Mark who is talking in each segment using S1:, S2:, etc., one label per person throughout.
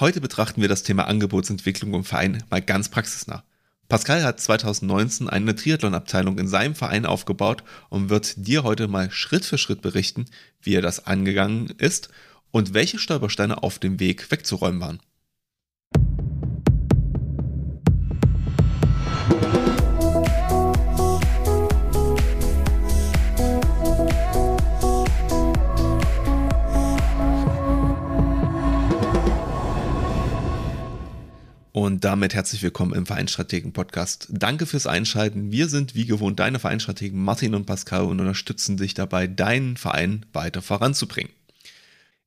S1: Heute betrachten wir das Thema Angebotsentwicklung im Verein mal ganz praxisnah. Pascal hat 2019 eine Triathlon-Abteilung in seinem Verein aufgebaut und wird dir heute mal Schritt für Schritt berichten, wie er das angegangen ist und welche Stolpersteine auf dem Weg wegzuräumen waren. Und damit herzlich willkommen im Vereinstrategen Podcast. Danke fürs Einschalten. Wir sind wie gewohnt deine Vereinstrategen Martin und Pascal und unterstützen dich dabei, deinen Verein weiter voranzubringen.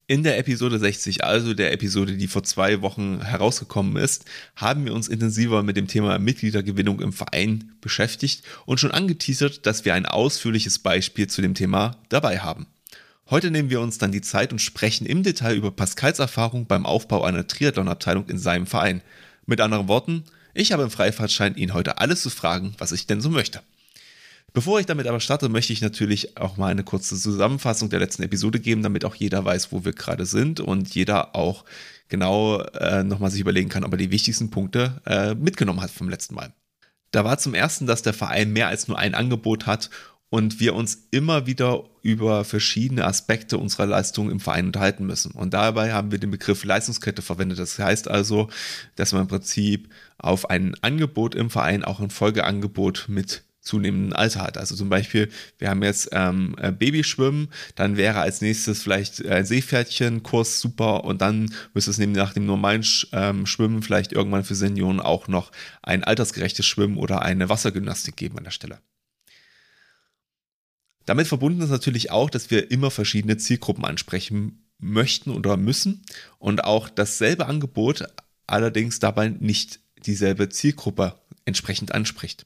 S1: In der Episode 60, also der Episode, die vor zwei Wochen herausgekommen ist, haben wir uns intensiver mit dem Thema Mitgliedergewinnung im Verein beschäftigt und schon angeteasert, dass wir ein ausführliches Beispiel zu dem Thema dabei haben. Heute nehmen wir uns dann die Zeit und sprechen im Detail über Pascals Erfahrung beim Aufbau einer Triathlon-Abteilung in seinem Verein. Mit anderen Worten, ich habe im Freifahrtschein ihn heute alles zu fragen, was ich denn so möchte. Bevor ich damit aber starte, möchte ich natürlich auch mal eine kurze Zusammenfassung der letzten Episode geben, damit auch jeder weiß, wo wir gerade sind und jeder auch genau äh, nochmal sich überlegen kann, ob er die wichtigsten Punkte äh, mitgenommen hat vom letzten Mal. Da war zum ersten, dass der Verein mehr als nur ein Angebot hat und wir uns immer wieder über verschiedene Aspekte unserer Leistung im Verein unterhalten müssen. Und dabei haben wir den Begriff Leistungskette verwendet. Das heißt also, dass man im Prinzip auf ein Angebot im Verein auch ein Folgeangebot mit zunehmendem Alter hat. Also zum Beispiel, wir haben jetzt ähm, äh, Babyschwimmen, dann wäre als nächstes vielleicht ein Seepferdchenkurs super und dann müsste es neben nach dem normalen ähm, Schwimmen vielleicht irgendwann für Senioren auch noch ein altersgerechtes Schwimmen oder eine Wassergymnastik geben an der Stelle. Damit verbunden ist natürlich auch, dass wir immer verschiedene Zielgruppen ansprechen möchten oder müssen und auch dasselbe Angebot allerdings dabei nicht dieselbe Zielgruppe entsprechend anspricht.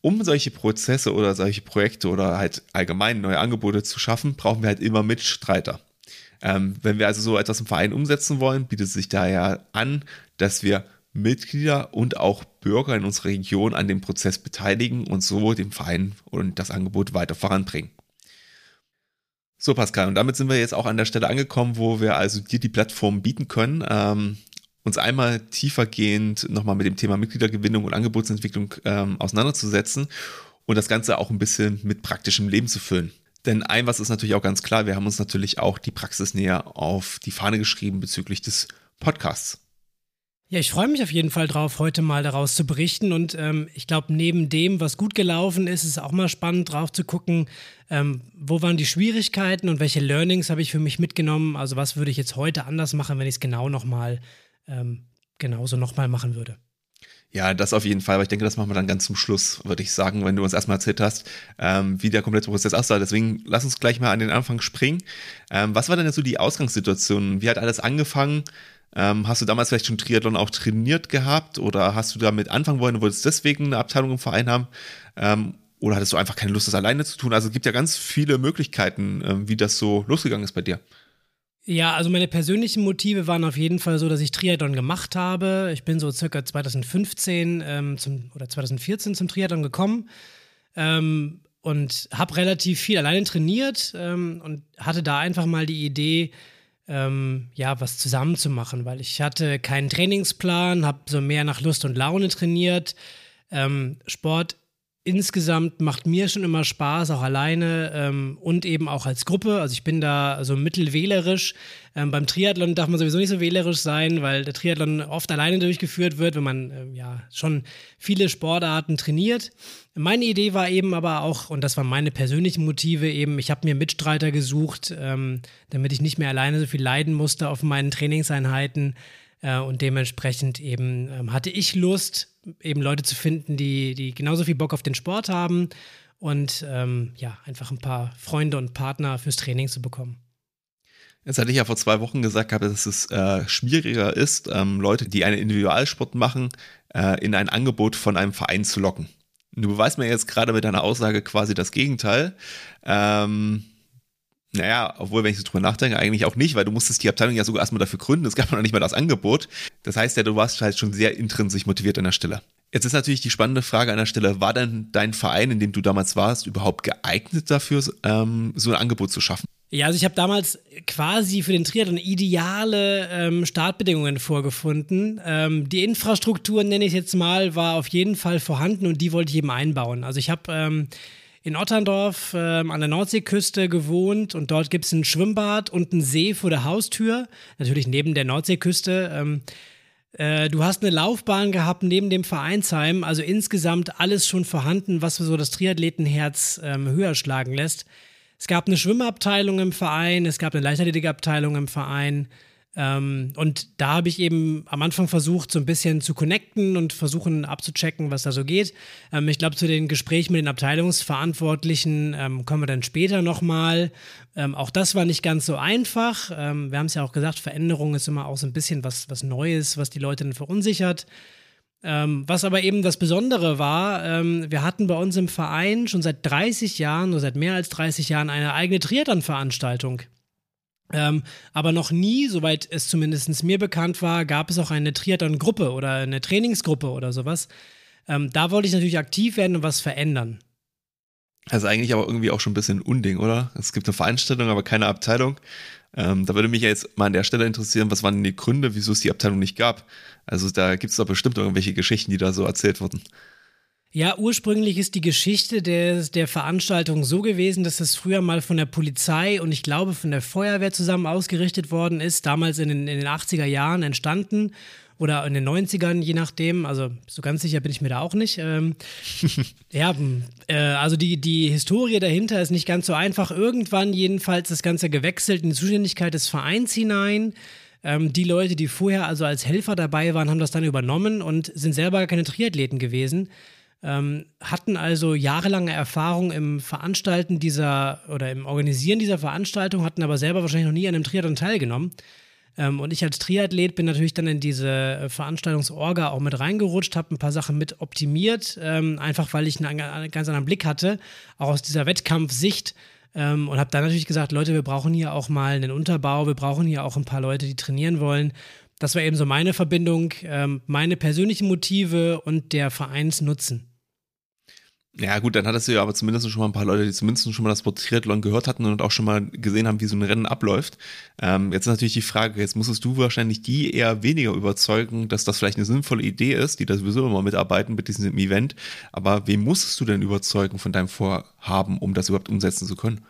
S1: Um solche Prozesse oder solche Projekte oder halt allgemein neue Angebote zu schaffen, brauchen wir halt immer Mitstreiter. Ähm, wenn wir also so etwas im Verein umsetzen wollen, bietet es sich daher an, dass wir Mitglieder und auch Bürger in unserer Region an dem Prozess beteiligen und so den Verein und das Angebot weiter voranbringen. So, Pascal, und damit sind wir jetzt auch an der Stelle angekommen, wo wir also dir die Plattform bieten können, ähm, uns einmal tiefergehend nochmal mit dem Thema Mitgliedergewinnung und Angebotsentwicklung ähm, auseinanderzusetzen und das Ganze auch ein bisschen mit praktischem Leben zu füllen. Denn ein was ist natürlich auch ganz klar, wir haben uns natürlich auch die Praxis näher auf die Fahne geschrieben bezüglich des Podcasts.
S2: Ja, ich freue mich auf jeden Fall drauf, heute mal daraus zu berichten. Und ähm, ich glaube, neben dem, was gut gelaufen ist, ist es auch mal spannend, drauf zu gucken, ähm, wo waren die Schwierigkeiten und welche Learnings habe ich für mich mitgenommen. Also was würde ich jetzt heute anders machen, wenn ich es genau nochmal ähm, genauso nochmal machen würde.
S1: Ja, das auf jeden Fall, aber ich denke, das machen wir dann ganz zum Schluss, würde ich sagen, wenn du uns erstmal erzählt hast, ähm, wie der komplette Prozess aussah. Deswegen lass uns gleich mal an den Anfang springen. Ähm, was war denn so die Ausgangssituation? Wie hat alles angefangen? Ähm, hast du damals vielleicht schon Triathlon auch trainiert gehabt oder hast du damit anfangen wollen und wolltest deswegen eine Abteilung im Verein haben? Ähm, oder hattest du einfach keine Lust, das alleine zu tun? Also es gibt ja ganz viele Möglichkeiten, ähm, wie das so losgegangen ist bei dir.
S2: Ja, also meine persönlichen Motive waren auf jeden Fall so, dass ich Triathlon gemacht habe. Ich bin so circa 2015 ähm, zum, oder 2014 zum Triathlon gekommen ähm, und habe relativ viel alleine trainiert ähm, und hatte da einfach mal die Idee, ähm, ja, was zusammen zu machen, weil ich hatte keinen Trainingsplan, habe so mehr nach Lust und Laune trainiert. Ähm, Sport insgesamt macht mir schon immer Spaß, auch alleine ähm, und eben auch als Gruppe. Also ich bin da so mittelwählerisch. Ähm, beim Triathlon darf man sowieso nicht so wählerisch sein, weil der Triathlon oft alleine durchgeführt wird, wenn man ähm, ja schon viele Sportarten trainiert. Meine Idee war eben aber auch, und das waren meine persönlichen Motive eben, ich habe mir Mitstreiter gesucht, ähm, damit ich nicht mehr alleine so viel leiden musste auf meinen Trainingseinheiten. Äh, und dementsprechend eben ähm, hatte ich Lust, eben Leute zu finden, die, die genauso viel Bock auf den Sport haben und ähm, ja, einfach ein paar Freunde und Partner fürs Training zu bekommen.
S1: Jetzt hatte ich ja vor zwei Wochen gesagt, dass es äh, schwieriger ist, ähm, Leute, die einen Individualsport machen, äh, in ein Angebot von einem Verein zu locken. Du beweist mir jetzt gerade mit deiner Aussage quasi das Gegenteil. Ähm, naja, obwohl, wenn ich so drüber nachdenke, eigentlich auch nicht, weil du musstest die Abteilung ja sogar erstmal dafür gründen. Es gab noch nicht mal das Angebot. Das heißt ja, du warst halt schon sehr intrinsisch motiviert an der Stelle. Jetzt ist natürlich die spannende Frage an der Stelle, war denn dein Verein, in dem du damals warst, überhaupt geeignet dafür, ähm, so ein Angebot zu schaffen?
S2: Ja, also ich habe damals quasi für den Triathlon ideale ähm, Startbedingungen vorgefunden. Ähm, die Infrastruktur, nenne ich jetzt mal, war auf jeden Fall vorhanden und die wollte ich eben einbauen. Also ich habe ähm, in Otterndorf ähm, an der Nordseeküste gewohnt und dort gibt es ein Schwimmbad und einen See vor der Haustür, natürlich neben der Nordseeküste. Ähm, äh, du hast eine Laufbahn gehabt neben dem Vereinsheim, also insgesamt alles schon vorhanden, was so das Triathletenherz ähm, höher schlagen lässt. Es gab eine Schwimmabteilung im Verein, es gab eine Leichtathletikabteilung im Verein. Ähm, und da habe ich eben am Anfang versucht, so ein bisschen zu connecten und versuchen abzuchecken, was da so geht. Ähm, ich glaube, zu den Gesprächen mit den Abteilungsverantwortlichen ähm, kommen wir dann später nochmal. Ähm, auch das war nicht ganz so einfach. Ähm, wir haben es ja auch gesagt, Veränderung ist immer auch so ein bisschen was, was Neues, was die Leute dann verunsichert. Ähm, was aber eben das Besondere war, ähm, wir hatten bei uns im Verein schon seit 30 Jahren oder seit mehr als 30 Jahren eine eigene Triathlon-Veranstaltung. Ähm, aber noch nie, soweit es zumindest mir bekannt war, gab es auch eine Triathlon-Gruppe oder eine Trainingsgruppe oder sowas. Ähm, da wollte ich natürlich aktiv werden und was verändern.
S1: Also eigentlich aber irgendwie auch schon ein bisschen Unding, oder? Es gibt eine Veranstaltung, aber keine Abteilung. Ähm, da würde mich ja jetzt mal an der Stelle interessieren, was waren denn die Gründe, wieso es die Abteilung nicht gab? Also da gibt es doch bestimmt irgendwelche Geschichten, die da so erzählt wurden.
S2: Ja, ursprünglich ist die Geschichte der, der Veranstaltung so gewesen, dass es früher mal von der Polizei und ich glaube von der Feuerwehr zusammen ausgerichtet worden ist, damals in den, in den 80er Jahren entstanden oder in den 90ern, je nachdem. Also so ganz sicher bin ich mir da auch nicht. Ähm, ja, äh, also die, die Historie dahinter ist nicht ganz so einfach. Irgendwann jedenfalls das Ganze gewechselt in die Zuständigkeit des Vereins hinein. Ähm, die Leute, die vorher also als Helfer dabei waren, haben das dann übernommen und sind selber keine Triathleten gewesen. Ähm, hatten also jahrelange Erfahrung im Veranstalten dieser oder im Organisieren dieser Veranstaltung, hatten aber selber wahrscheinlich noch nie an einem Triathlon teilgenommen. Ähm, und ich als Triathlet bin natürlich dann in diese äh, Veranstaltungsorga auch mit reingerutscht, habe ein paar Sachen mit optimiert, ähm, einfach weil ich einen, einen, ganz anderen Blick hatte, auch aus dieser Wettkampfsicht. Ähm, und habe dann natürlich gesagt, Leute, wir brauchen hier auch mal einen Unterbau, wir brauchen hier auch ein paar Leute, die trainieren wollen. Das war eben so meine Verbindung, ähm, meine persönlichen Motive und der Vereinsnutzen.
S1: Ja, gut, dann hattest du ja aber zumindest schon mal ein paar Leute, die zumindest schon mal das Wort Triathlon gehört hatten und auch schon mal gesehen haben, wie so ein Rennen abläuft. Ähm, jetzt ist natürlich die Frage, jetzt musstest du wahrscheinlich die eher weniger überzeugen, dass das vielleicht eine sinnvolle Idee ist, die da sowieso immer mitarbeiten mit diesem Event. Aber wem musstest du denn überzeugen von deinem Vorhaben, um das überhaupt umsetzen zu können?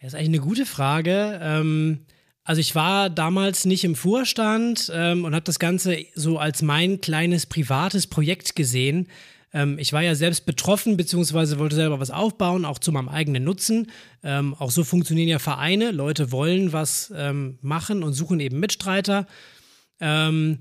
S2: Das ist eigentlich eine gute Frage. Ähm also ich war damals nicht im Vorstand ähm, und habe das Ganze so als mein kleines privates Projekt gesehen. Ähm, ich war ja selbst betroffen, beziehungsweise wollte selber was aufbauen, auch zu meinem eigenen Nutzen. Ähm, auch so funktionieren ja Vereine. Leute wollen was ähm, machen und suchen eben Mitstreiter. Ähm,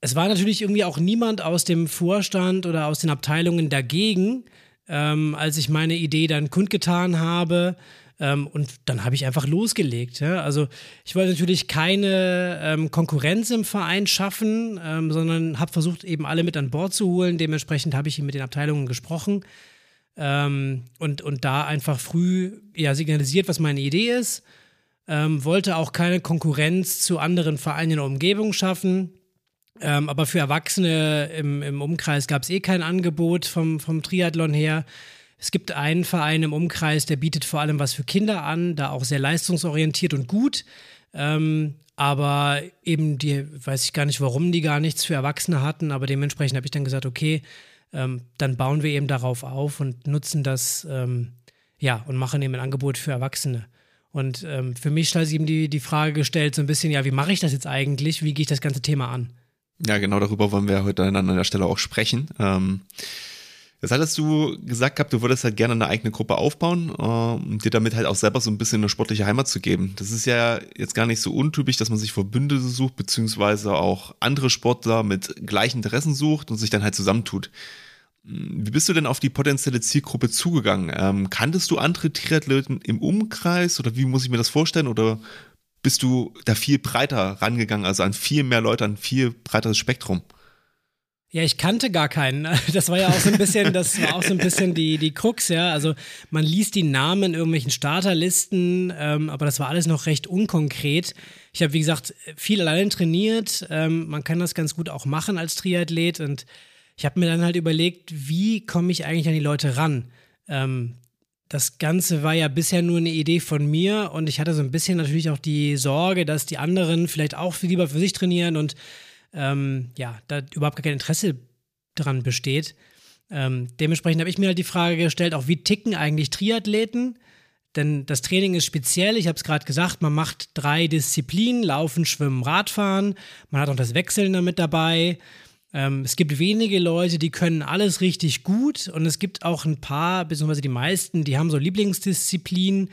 S2: es war natürlich irgendwie auch niemand aus dem Vorstand oder aus den Abteilungen dagegen, ähm, als ich meine Idee dann kundgetan habe. Ähm, und dann habe ich einfach losgelegt. Ja? Also ich wollte natürlich keine ähm, Konkurrenz im Verein schaffen, ähm, sondern habe versucht, eben alle mit an Bord zu holen. Dementsprechend habe ich mit den Abteilungen gesprochen ähm, und, und da einfach früh ja, signalisiert, was meine Idee ist. Ähm, wollte auch keine Konkurrenz zu anderen Vereinen in der Umgebung schaffen. Ähm, aber für Erwachsene im, im Umkreis gab es eh kein Angebot vom, vom Triathlon her. Es gibt einen Verein im Umkreis, der bietet vor allem was für Kinder an, da auch sehr leistungsorientiert und gut. Ähm, aber eben die, weiß ich gar nicht, warum die gar nichts für Erwachsene hatten, aber dementsprechend habe ich dann gesagt, okay, ähm, dann bauen wir eben darauf auf und nutzen das, ähm, ja, und machen eben ein Angebot für Erwachsene. Und ähm, für mich stellt sich eben die, die Frage gestellt, so ein bisschen, ja, wie mache ich das jetzt eigentlich? Wie gehe ich das ganze Thema an?
S1: Ja, genau darüber wollen wir heute an der Stelle auch sprechen. Ähm, Jetzt hattest du gesagt gehabt, du würdest halt gerne eine eigene Gruppe aufbauen, um dir damit halt auch selber so ein bisschen eine sportliche Heimat zu geben. Das ist ja jetzt gar nicht so untypisch, dass man sich Verbündete sucht, beziehungsweise auch andere Sportler mit gleichen Interessen sucht und sich dann halt zusammentut. Wie bist du denn auf die potenzielle Zielgruppe zugegangen? Ähm, kanntest du andere Triathleten im Umkreis oder wie muss ich mir das vorstellen? Oder bist du da viel breiter rangegangen, also an viel mehr Leute, an viel breiteres Spektrum?
S2: Ja, ich kannte gar keinen. Das war ja auch so ein bisschen, das war auch so ein bisschen die, die Krux, ja. Also man liest die Namen in irgendwelchen Starterlisten, ähm, aber das war alles noch recht unkonkret. Ich habe, wie gesagt, viel allein trainiert. Ähm, man kann das ganz gut auch machen als Triathlet und ich habe mir dann halt überlegt, wie komme ich eigentlich an die Leute ran? Ähm, das Ganze war ja bisher nur eine Idee von mir und ich hatte so ein bisschen natürlich auch die Sorge, dass die anderen vielleicht auch viel lieber für sich trainieren und ähm, ja, da überhaupt gar kein Interesse dran besteht. Ähm, dementsprechend habe ich mir halt die Frage gestellt, auch wie ticken eigentlich Triathleten? Denn das Training ist speziell, ich habe es gerade gesagt, man macht drei Disziplinen, Laufen, Schwimmen, Radfahren, man hat auch das Wechseln damit dabei. Ähm, es gibt wenige Leute, die können alles richtig gut und es gibt auch ein paar, beziehungsweise die meisten, die haben so Lieblingsdisziplinen.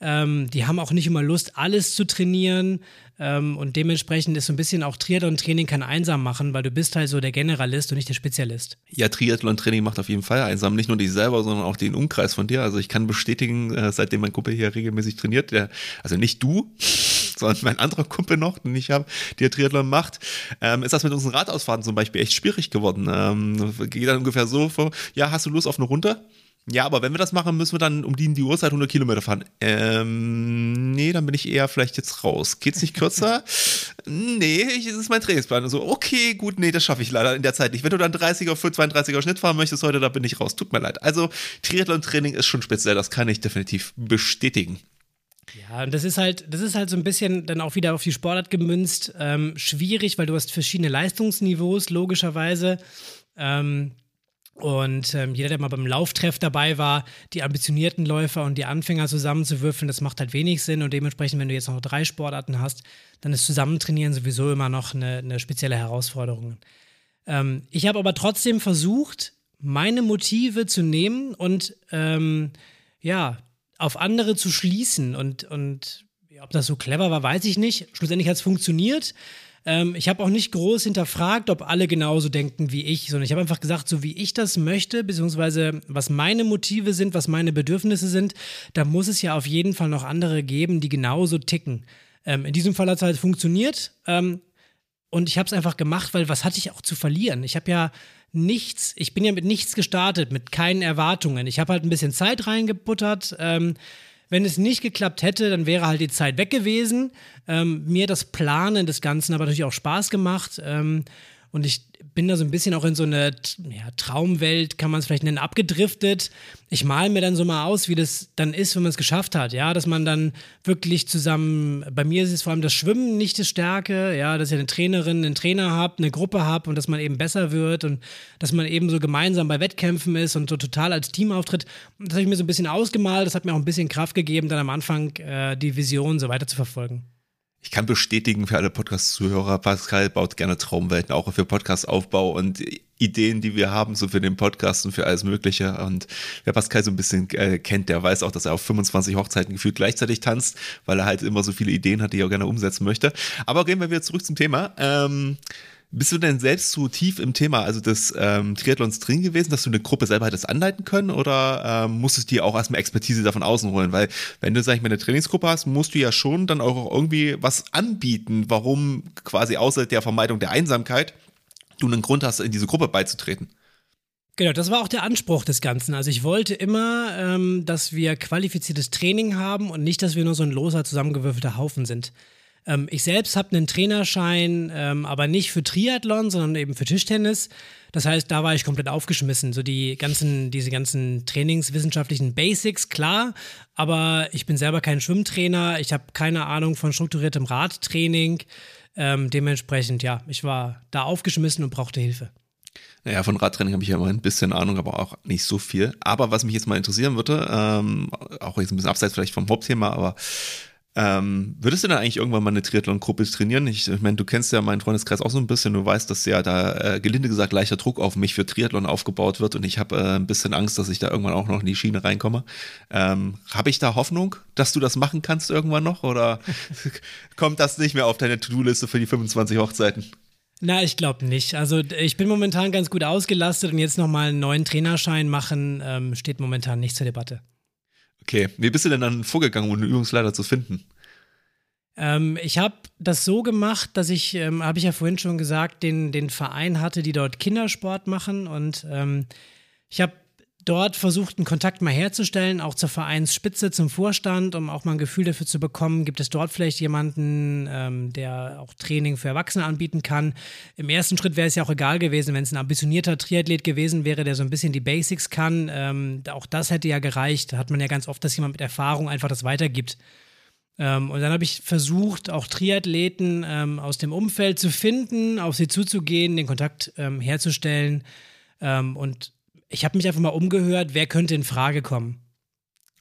S2: Ähm, die haben auch nicht immer Lust, alles zu trainieren. Ähm, und dementsprechend ist so ein bisschen auch Triathlon-Training kann einsam machen, weil du bist halt so der Generalist und nicht der Spezialist.
S1: Ja, Triathlon-Training macht auf jeden Fall einsam. Nicht nur dich selber, sondern auch den Umkreis von dir. Also ich kann bestätigen, äh, seitdem mein Kumpel hier regelmäßig trainiert, der, also nicht du, sondern mein anderer Kumpel noch, den ich habe, der Triathlon macht, ähm, ist das mit unseren Radausfahrten zum Beispiel echt schwierig geworden. Ähm, geht dann ungefähr so vor, ja, hast du Lust auf eine Runde? Ja, aber wenn wir das machen, müssen wir dann um die, die Uhrzeit 100 Kilometer fahren. Ähm, nee, dann bin ich eher vielleicht jetzt raus. Geht's nicht kürzer? nee, ich, das ist mein Trainingsplan. Und so, okay, gut, nee, das schaffe ich leider in der Zeit nicht. Wenn du dann 30er, 32er Schnitt fahren möchtest heute, da bin ich raus. Tut mir leid. Also, Triathlon-Training ist schon speziell, das kann ich definitiv bestätigen.
S2: Ja, und das ist halt, das ist halt so ein bisschen dann auch wieder auf die Sportart gemünzt. Ähm, schwierig, weil du hast verschiedene Leistungsniveaus, logischerweise. Ähm, und ähm, jeder, der mal beim Lauftreff dabei war, die ambitionierten Läufer und die Anfänger zusammenzuwürfeln, das macht halt wenig Sinn. Und dementsprechend, wenn du jetzt noch drei Sportarten hast, dann ist Zusammentrainieren sowieso immer noch eine, eine spezielle Herausforderung. Ähm, ich habe aber trotzdem versucht, meine Motive zu nehmen und ähm, ja, auf andere zu schließen. Und, und ob das so clever war, weiß ich nicht. Schlussendlich hat es funktioniert. Ähm, ich habe auch nicht groß hinterfragt, ob alle genauso denken wie ich, sondern ich habe einfach gesagt, so wie ich das möchte, beziehungsweise was meine Motive sind, was meine Bedürfnisse sind, da muss es ja auf jeden Fall noch andere geben, die genauso ticken. Ähm, in diesem Fall hat es halt funktioniert. Ähm, und ich habe es einfach gemacht, weil was hatte ich auch zu verlieren? Ich habe ja nichts, ich bin ja mit nichts gestartet, mit keinen Erwartungen. Ich habe halt ein bisschen Zeit reingebuttert. Ähm, wenn es nicht geklappt hätte, dann wäre halt die Zeit weg gewesen. Ähm, mir das Planen des Ganzen aber natürlich auch Spaß gemacht. Ähm, und ich bin da so ein bisschen auch in so eine ja, Traumwelt, kann man es vielleicht nennen, abgedriftet. Ich male mir dann so mal aus, wie das dann ist, wenn man es geschafft hat. Ja, dass man dann wirklich zusammen, bei mir ist es vor allem das Schwimmen nicht die Stärke, ja, dass ich eine Trainerin, einen Trainer habe, eine Gruppe habe und dass man eben besser wird und dass man eben so gemeinsam bei Wettkämpfen ist und so total als Team auftritt. Das habe ich mir so ein bisschen ausgemalt. Das hat mir auch ein bisschen Kraft gegeben, dann am Anfang äh, die Vision so weiter zu verfolgen.
S1: Ich kann bestätigen für alle Podcast-Zuhörer, Pascal baut gerne Traumwelten, auch für Podcast-Aufbau und Ideen, die wir haben, so für den Podcast und für alles Mögliche. Und wer Pascal so ein bisschen äh, kennt, der weiß auch, dass er auf 25 Hochzeiten gefühlt gleichzeitig tanzt, weil er halt immer so viele Ideen hat, die er gerne umsetzen möchte. Aber gehen wir wieder zurück zum Thema. Ähm, bist du denn selbst so tief im Thema, also des ähm, Triathlons drin gewesen, dass du eine Gruppe selber hättest anleiten können oder ähm, musstest du dir auch erstmal Expertise davon außen holen? Weil wenn du, sag ich mal, eine Trainingsgruppe hast, musst du ja schon dann auch irgendwie was anbieten, warum quasi außer der Vermeidung der Einsamkeit du einen Grund hast, in diese Gruppe beizutreten.
S2: Genau, das war auch der Anspruch des Ganzen. Also ich wollte immer, ähm, dass wir qualifiziertes Training haben und nicht, dass wir nur so ein loser zusammengewürfelter Haufen sind. Ähm, ich selbst habe einen Trainerschein, ähm, aber nicht für Triathlon, sondern eben für Tischtennis. Das heißt, da war ich komplett aufgeschmissen. So die ganzen, diese ganzen trainingswissenschaftlichen Basics, klar, aber ich bin selber kein Schwimmtrainer, ich habe keine Ahnung von strukturiertem Radtraining. Ähm, dementsprechend, ja, ich war da aufgeschmissen und brauchte Hilfe.
S1: Naja, von Radtraining habe ich ja immer ein bisschen Ahnung, aber auch nicht so viel. Aber was mich jetzt mal interessieren würde, ähm, auch jetzt ein bisschen abseits vielleicht vom Hauptthema, aber ähm, würdest du dann eigentlich irgendwann mal eine Triathlon-Gruppe trainieren? Ich, ich meine, du kennst ja meinen Freundeskreis auch so ein bisschen. Du weißt, dass ja da äh, gelinde gesagt leichter Druck auf mich für Triathlon aufgebaut wird und ich habe äh, ein bisschen Angst, dass ich da irgendwann auch noch in die Schiene reinkomme. Ähm, habe ich da Hoffnung, dass du das machen kannst irgendwann noch oder kommt das nicht mehr auf deine To-Do-Liste für die 25 Hochzeiten?
S2: Na, ich glaube nicht. Also ich bin momentan ganz gut ausgelastet und jetzt nochmal einen neuen Trainerschein machen, ähm, steht momentan nicht zur Debatte.
S1: Okay, wie bist du denn dann vorgegangen, um einen Übungsleiter zu finden?
S2: Ähm, ich habe das so gemacht, dass ich, ähm, habe ich ja vorhin schon gesagt, den, den Verein hatte, die dort Kindersport machen und ähm, ich habe dort versucht, einen Kontakt mal herzustellen, auch zur Vereinsspitze, zum Vorstand, um auch mal ein Gefühl dafür zu bekommen, gibt es dort vielleicht jemanden, ähm, der auch Training für Erwachsene anbieten kann. Im ersten Schritt wäre es ja auch egal gewesen, wenn es ein ambitionierter Triathlet gewesen wäre, der so ein bisschen die Basics kann. Ähm, auch das hätte ja gereicht. Da hat man ja ganz oft, dass jemand mit Erfahrung einfach das weitergibt. Ähm, und dann habe ich versucht, auch Triathleten ähm, aus dem Umfeld zu finden, auf sie zuzugehen, den Kontakt ähm, herzustellen ähm, und ich habe mich einfach mal umgehört, wer könnte in Frage kommen.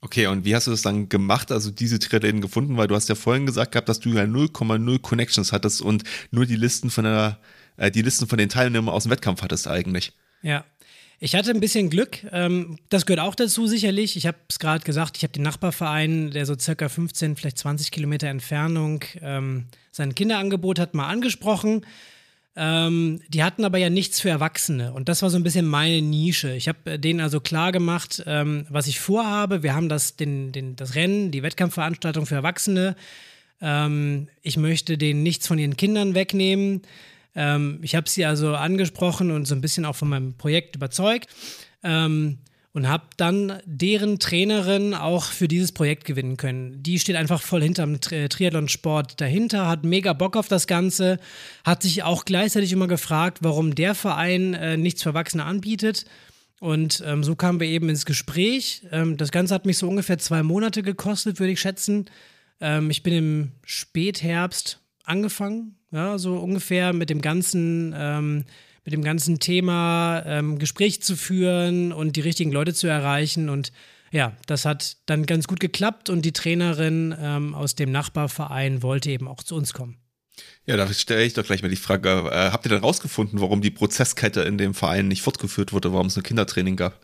S1: Okay, und wie hast du das dann gemacht, also diese Triathleten gefunden? Weil du hast ja vorhin gesagt gehabt, dass du ja 0,0 Connections hattest und nur die Listen von der, äh, die Listen von den Teilnehmern aus dem Wettkampf hattest eigentlich.
S2: Ja. Ich hatte ein bisschen Glück. Ähm, das gehört auch dazu sicherlich. Ich habe es gerade gesagt, ich habe den Nachbarverein, der so circa 15, vielleicht 20 Kilometer Entfernung ähm, sein Kinderangebot hat, mal angesprochen. Ähm, die hatten aber ja nichts für Erwachsene und das war so ein bisschen meine Nische. Ich habe äh, denen also klar gemacht, ähm, was ich vorhabe. Wir haben das, den, den, das Rennen, die Wettkampfveranstaltung für Erwachsene. Ähm, ich möchte denen nichts von ihren Kindern wegnehmen. Ähm, ich habe sie also angesprochen und so ein bisschen auch von meinem Projekt überzeugt. Ähm, und habe dann deren Trainerin auch für dieses Projekt gewinnen können. Die steht einfach voll hinterm Tri Triathlon-Sport dahinter, hat mega Bock auf das Ganze, hat sich auch gleichzeitig immer gefragt, warum der Verein äh, nichts für Erwachsene anbietet. Und ähm, so kamen wir eben ins Gespräch. Ähm, das Ganze hat mich so ungefähr zwei Monate gekostet, würde ich schätzen. Ähm, ich bin im Spätherbst angefangen, ja, so ungefähr mit dem ganzen ähm, mit dem ganzen Thema ähm, Gespräch zu führen und die richtigen Leute zu erreichen. Und ja, das hat dann ganz gut geklappt und die Trainerin ähm, aus dem Nachbarverein wollte eben auch zu uns kommen.
S1: Ja, da stelle ich doch gleich mal die Frage, äh, habt ihr dann rausgefunden, warum die Prozesskette in dem Verein nicht fortgeführt wurde, warum es ein Kindertraining gab?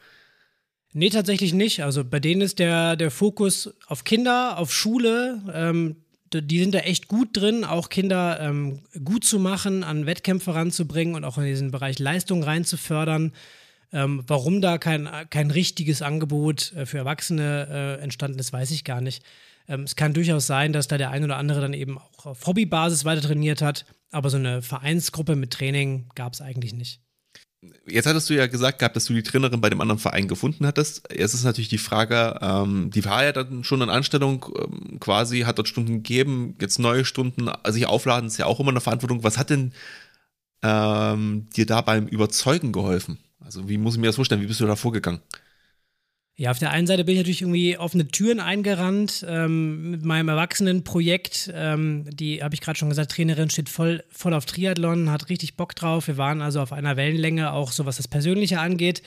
S2: Nee, tatsächlich nicht. Also bei denen ist der, der Fokus auf Kinder, auf Schule. Ähm, die sind da echt gut drin, auch Kinder ähm, gut zu machen, an Wettkämpfe ranzubringen und auch in diesen Bereich Leistung reinzufördern. Ähm, warum da kein, kein richtiges Angebot äh, für Erwachsene äh, entstanden ist, weiß ich gar nicht. Ähm, es kann durchaus sein, dass da der ein oder andere dann eben auch auf Hobbybasis weiter trainiert hat, aber so eine Vereinsgruppe mit Training gab es eigentlich nicht.
S1: Jetzt hattest du ja gesagt gehabt, dass du die Trainerin bei dem anderen Verein gefunden hattest. Jetzt ist natürlich die Frage, ähm, die war ja dann schon in Anstellung ähm, quasi, hat dort Stunden gegeben, jetzt neue Stunden, also sich aufladen ist ja auch immer eine Verantwortung. Was hat denn ähm, dir da beim Überzeugen geholfen? Also wie muss ich mir das vorstellen? Wie bist du da vorgegangen?
S2: Ja, auf der einen Seite bin ich natürlich irgendwie offene Türen eingerannt ähm, mit meinem Erwachsenenprojekt. Ähm, die, habe ich gerade schon gesagt, Trainerin steht voll, voll auf Triathlon, hat richtig Bock drauf. Wir waren also auf einer Wellenlänge, auch so was das Persönliche angeht.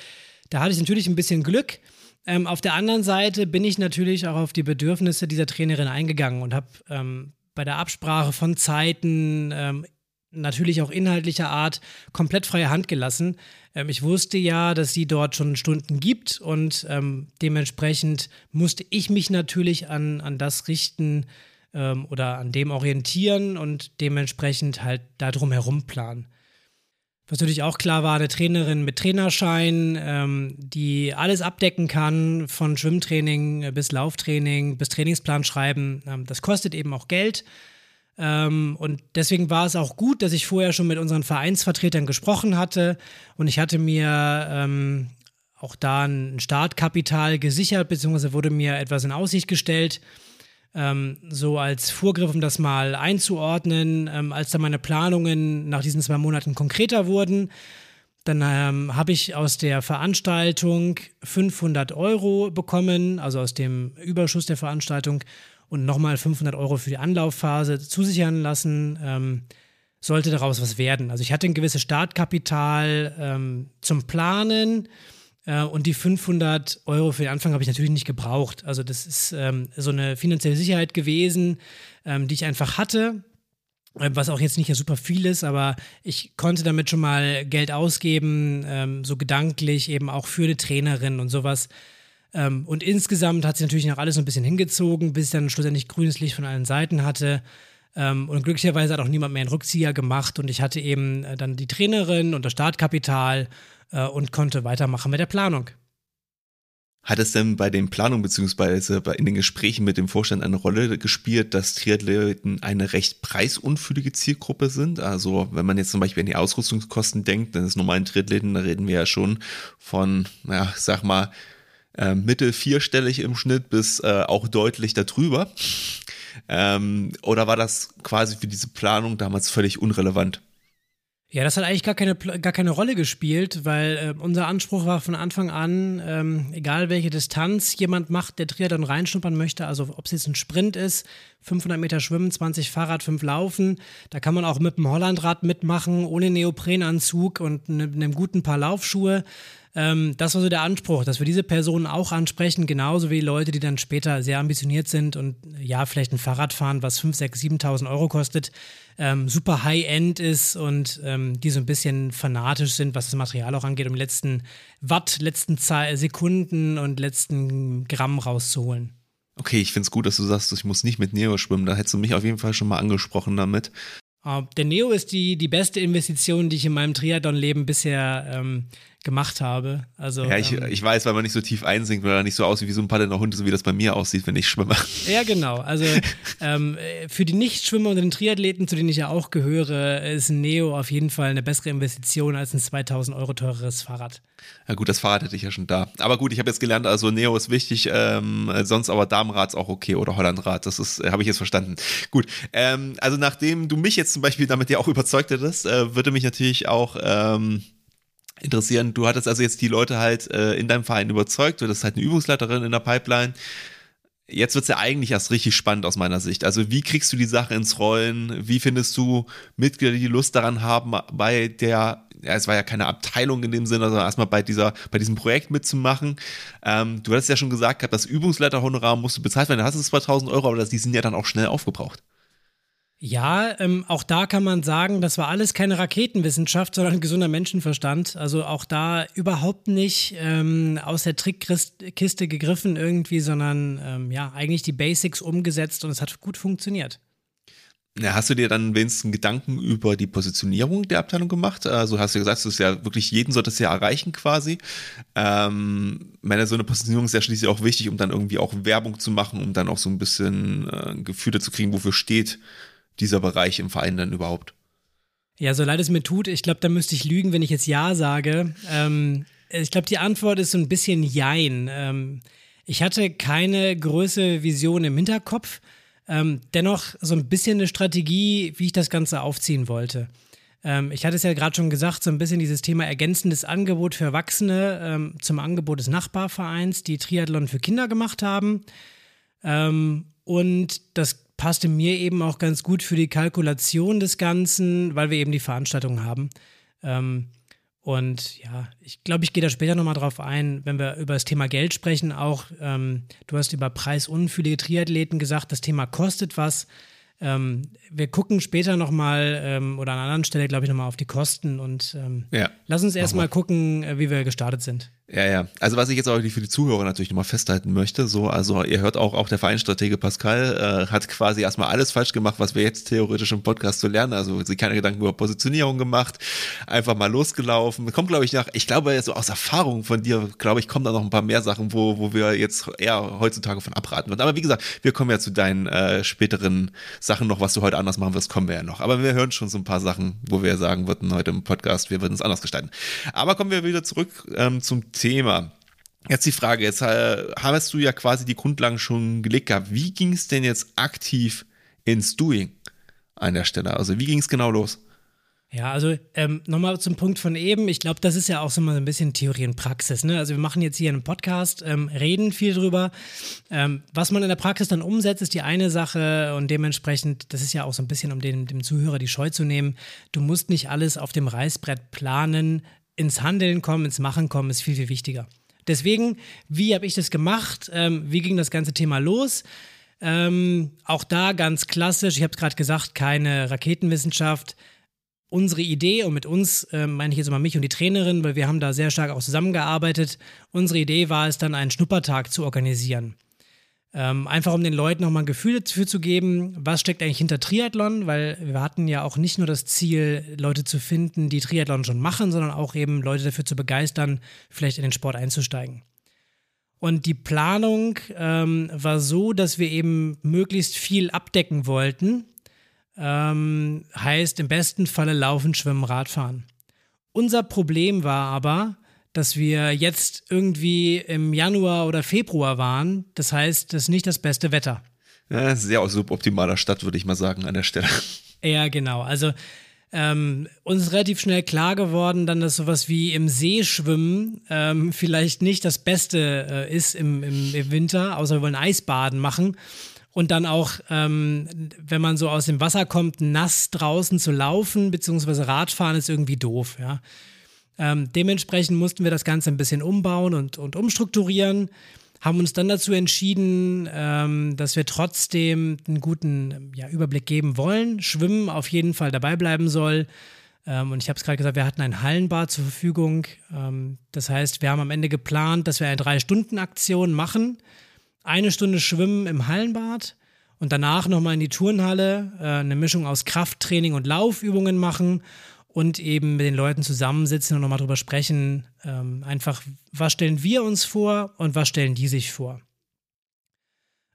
S2: Da hatte ich natürlich ein bisschen Glück. Ähm, auf der anderen Seite bin ich natürlich auch auf die Bedürfnisse dieser Trainerin eingegangen und habe ähm, bei der Absprache von Zeiten, ähm, natürlich auch inhaltlicher Art komplett freie Hand gelassen. Ähm, ich wusste ja, dass sie dort schon Stunden gibt und ähm, dementsprechend musste ich mich natürlich an, an das richten ähm, oder an dem orientieren und dementsprechend halt darum herum planen. Was natürlich auch klar war, eine Trainerin mit Trainerschein, ähm, die alles abdecken kann, von Schwimmtraining bis Lauftraining bis Trainingsplan schreiben. Ähm, das kostet eben auch Geld. Ähm, und deswegen war es auch gut, dass ich vorher schon mit unseren Vereinsvertretern gesprochen hatte und ich hatte mir ähm, auch da ein Startkapital gesichert, beziehungsweise wurde mir etwas in Aussicht gestellt, ähm, so als Vorgriff, um das mal einzuordnen, ähm, als dann meine Planungen nach diesen zwei Monaten konkreter wurden. Dann ähm, habe ich aus der Veranstaltung 500 Euro bekommen, also aus dem Überschuss der Veranstaltung und nochmal 500 Euro für die Anlaufphase zusichern lassen, ähm, sollte daraus was werden. Also ich hatte ein gewisses Startkapital ähm, zum Planen äh, und die 500 Euro für den Anfang habe ich natürlich nicht gebraucht. Also das ist ähm, so eine finanzielle Sicherheit gewesen, ähm, die ich einfach hatte äh, was auch jetzt nicht super viel ist, aber ich konnte damit schon mal Geld ausgeben, ähm, so gedanklich eben auch für eine Trainerin und sowas. Ähm, und insgesamt hat sich natürlich noch alles so ein bisschen hingezogen, bis ich dann schlussendlich grünes Licht von allen Seiten hatte. Ähm, und glücklicherweise hat auch niemand mehr einen Rückzieher gemacht und ich hatte eben äh, dann die Trainerin und das Startkapital äh, und konnte weitermachen mit der Planung.
S1: Hat es denn bei den Planungen beziehungsweise in den Gesprächen mit dem Vorstand eine Rolle gespielt, dass Triathleten eine recht preisunfühlige Zielgruppe sind? Also wenn man jetzt zum Beispiel an die Ausrüstungskosten denkt, dann ist normalen Triathleten, da reden wir ja schon von, ja, sag mal, äh, mittel vierstellig im Schnitt bis äh, auch deutlich darüber. Ähm, oder war das quasi für diese Planung damals völlig unrelevant?
S2: Ja, das hat eigentlich gar keine, gar keine Rolle gespielt, weil äh, unser Anspruch war von Anfang an, ähm, egal welche Distanz jemand macht, der Triathlon reinschnuppern möchte, also ob es jetzt ein Sprint ist, 500 Meter Schwimmen, 20 Fahrrad, 5 Laufen, da kann man auch mit dem Hollandrad mitmachen, ohne Neoprenanzug und ne, einem guten Paar Laufschuhe. Ähm, das war so der Anspruch, dass wir diese Personen auch ansprechen, genauso wie Leute, die dann später sehr ambitioniert sind und ja, vielleicht ein Fahrrad fahren, was 5, 6, 7.000 Euro kostet, ähm, super High-End ist und ähm, die so ein bisschen fanatisch sind, was das Material auch angeht, um letzten Watt, letzten Ze Sekunden und letzten Gramm rauszuholen.
S1: Okay, ich finde es gut, dass du sagst, ich muss nicht mit Neo schwimmen. Da hättest du mich auf jeden Fall schon mal angesprochen damit.
S2: Uh, der Neo ist die, die beste Investition, die ich in meinem Triathlon-Leben bisher ähm, gemacht habe. Also,
S1: ja, ich, ähm, ich weiß, weil man nicht so tief einsinkt, weil er nicht so aussieht wie so ein Paddler Hund, so wie das bei mir aussieht, wenn ich schwimme.
S2: Ja, genau. Also ähm, für die Nichtschwimmer und den Triathleten, zu denen ich ja auch gehöre, ist ein Neo auf jeden Fall eine bessere Investition als ein 2000 Euro teureres Fahrrad.
S1: Ja gut, das Fahrrad hätte ich ja schon da. Aber gut, ich habe jetzt gelernt, also Neo ist wichtig, ähm, sonst aber Damenrad ist auch okay oder Hollandrad. Das ist, habe ich jetzt verstanden. Gut, ähm, also nachdem du mich jetzt zum Beispiel damit ja auch überzeugt hättest, äh, würde mich natürlich auch ähm, interessieren. Du hattest also jetzt die Leute halt äh, in deinem Verein überzeugt, du hattest halt eine Übungsleiterin in der Pipeline. Jetzt wird's ja eigentlich erst richtig spannend aus meiner Sicht. Also wie kriegst du die Sache ins Rollen? Wie findest du Mitglieder, die Lust daran haben, bei der, ja, es war ja keine Abteilung in dem Sinne, sondern erstmal bei dieser, bei diesem Projekt mitzumachen. Ähm, du hattest ja schon gesagt, das Übungsleiterhonorar musst du bezahlt werden, da hast du 2000 Euro, aber die sind ja dann auch schnell aufgebraucht.
S2: Ja, ähm, auch da kann man sagen, das war alles keine Raketenwissenschaft, sondern gesunder Menschenverstand. Also auch da überhaupt nicht ähm, aus der Trickkiste gegriffen irgendwie, sondern ähm, ja, eigentlich die Basics umgesetzt und es hat gut funktioniert.
S1: Ja, hast du dir dann wenigstens Gedanken über die Positionierung der Abteilung gemacht? Also hast du gesagt, ist ja wirklich jeden soll das ja erreichen quasi. Ähm, meine, so eine Positionierung ist ja schließlich auch wichtig, um dann irgendwie auch Werbung zu machen, um dann auch so ein bisschen äh, Gefühle zu kriegen, wofür steht dieser Bereich im Verein dann überhaupt?
S2: Ja, so leid es mir tut, ich glaube, da müsste ich lügen, wenn ich jetzt Ja sage. Ähm, ich glaube, die Antwort ist so ein bisschen Jein. Ähm, ich hatte keine größere Vision im Hinterkopf, ähm, dennoch so ein bisschen eine Strategie, wie ich das Ganze aufziehen wollte. Ähm, ich hatte es ja gerade schon gesagt, so ein bisschen dieses Thema ergänzendes Angebot für Erwachsene ähm, zum Angebot des Nachbarvereins, die Triathlon für Kinder gemacht haben. Ähm, und das passte mir eben auch ganz gut für die Kalkulation des Ganzen, weil wir eben die Veranstaltung haben. Ähm, und ja, ich glaube, ich gehe da später nochmal drauf ein, wenn wir über das Thema Geld sprechen. Auch ähm, du hast über preisunfühlige Triathleten gesagt, das Thema kostet was. Ähm, wir gucken später nochmal ähm, oder an einer anderen Stelle, glaube ich, nochmal auf die Kosten und ähm, ja, lass uns erstmal gucken, äh, wie wir gestartet sind.
S1: Ja, ja. Also was ich jetzt auch für die Zuhörer natürlich nochmal festhalten möchte, so, also ihr hört auch, auch der Vereinsstratege Pascal äh, hat quasi erstmal alles falsch gemacht, was wir jetzt theoretisch im Podcast zu lernen. Also sie keine Gedanken über Positionierung gemacht, einfach mal losgelaufen. Kommt, glaube ich, nach, ich glaube, so aus Erfahrung von dir, glaube ich, kommen da noch ein paar mehr Sachen, wo, wo wir jetzt eher heutzutage von abraten würden. Aber wie gesagt, wir kommen ja zu deinen äh, späteren Sachen noch, was du heute anders machen wirst, kommen wir ja noch. Aber wir hören schon so ein paar Sachen, wo wir sagen würden heute im Podcast, wir würden es anders gestalten. Aber kommen wir wieder zurück ähm, zum Thema. Jetzt die Frage, jetzt äh, hast du ja quasi die Grundlagen schon gelegt gehabt. Wie ging es denn jetzt aktiv ins Doing an der Stelle? Also wie ging es genau los?
S2: Ja, also ähm, nochmal zum Punkt von eben. Ich glaube, das ist ja auch so mal ein bisschen Theorie und Praxis. Ne? Also wir machen jetzt hier einen Podcast, ähm, reden viel drüber. Ähm, was man in der Praxis dann umsetzt, ist die eine Sache und dementsprechend, das ist ja auch so ein bisschen, um dem, dem Zuhörer die Scheu zu nehmen. Du musst nicht alles auf dem Reißbrett planen, ins Handeln kommen, ins Machen kommen, ist viel, viel wichtiger. Deswegen, wie habe ich das gemacht? Ähm, wie ging das ganze Thema los? Ähm, auch da ganz klassisch, ich habe es gerade gesagt, keine Raketenwissenschaft. Unsere Idee, und mit uns äh, meine ich jetzt immer mich und die Trainerin, weil wir haben da sehr stark auch zusammengearbeitet. Unsere Idee war es dann, einen Schnuppertag zu organisieren. Ähm, einfach um den Leuten nochmal ein Gefühl dafür zu geben, was steckt eigentlich hinter Triathlon, weil wir hatten ja auch nicht nur das Ziel, Leute zu finden, die Triathlon schon machen, sondern auch eben Leute dafür zu begeistern, vielleicht in den Sport einzusteigen. Und die Planung ähm, war so, dass wir eben möglichst viel abdecken wollten. Ähm, heißt im besten Falle laufen, schwimmen, Radfahren. Unser Problem war aber, dass wir jetzt irgendwie im Januar oder Februar waren. Das heißt, das ist nicht das beste Wetter.
S1: Ja, sehr suboptimaler Stadt, würde ich mal sagen, an der Stelle.
S2: Ja, genau. Also ähm, uns ist relativ schnell klar geworden, dann, dass sowas wie im See schwimmen ähm, vielleicht nicht das Beste äh, ist im, im, im, Winter, außer wir wollen Eisbaden machen. Und dann auch, ähm, wenn man so aus dem Wasser kommt, nass draußen zu laufen, beziehungsweise Radfahren ist irgendwie doof, ja. Ähm, dementsprechend mussten wir das Ganze ein bisschen umbauen und, und umstrukturieren haben uns dann dazu entschieden, ähm, dass wir trotzdem einen guten ja, Überblick geben wollen. Schwimmen auf jeden Fall dabei bleiben soll. Ähm, und ich habe es gerade gesagt, wir hatten ein Hallenbad zur Verfügung. Ähm, das heißt, wir haben am Ende geplant, dass wir eine Drei-Stunden-Aktion machen. Eine Stunde Schwimmen im Hallenbad und danach nochmal in die Turnhalle äh, eine Mischung aus Krafttraining und Laufübungen machen und eben mit den Leuten zusammensitzen und nochmal drüber sprechen. Ähm, einfach, was stellen wir uns vor und was stellen die sich vor?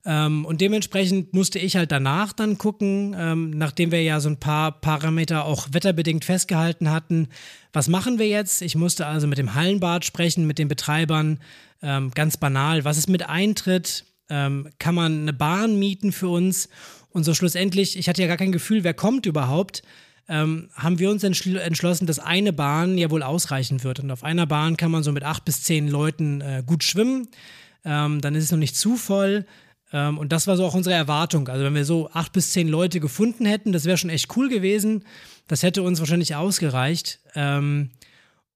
S2: Ähm, und dementsprechend musste ich halt danach dann gucken, ähm, nachdem wir ja so ein paar Parameter auch wetterbedingt festgehalten hatten, was machen wir jetzt? Ich musste also mit dem Hallenbad sprechen, mit den Betreibern, ähm, ganz banal, was ist mit Eintritt? Ähm, kann man eine Bahn mieten für uns? Und so schlussendlich, ich hatte ja gar kein Gefühl, wer kommt überhaupt ähm, haben wir uns entschl entschlossen, dass eine Bahn ja wohl ausreichen wird. Und auf einer Bahn kann man so mit acht bis zehn Leuten äh, gut schwimmen. Ähm, dann ist es noch nicht zu voll. Ähm, und das war so auch unsere Erwartung. Also wenn wir so acht bis zehn Leute gefunden hätten, das wäre schon echt cool gewesen. Das hätte uns wahrscheinlich ausgereicht. Ähm,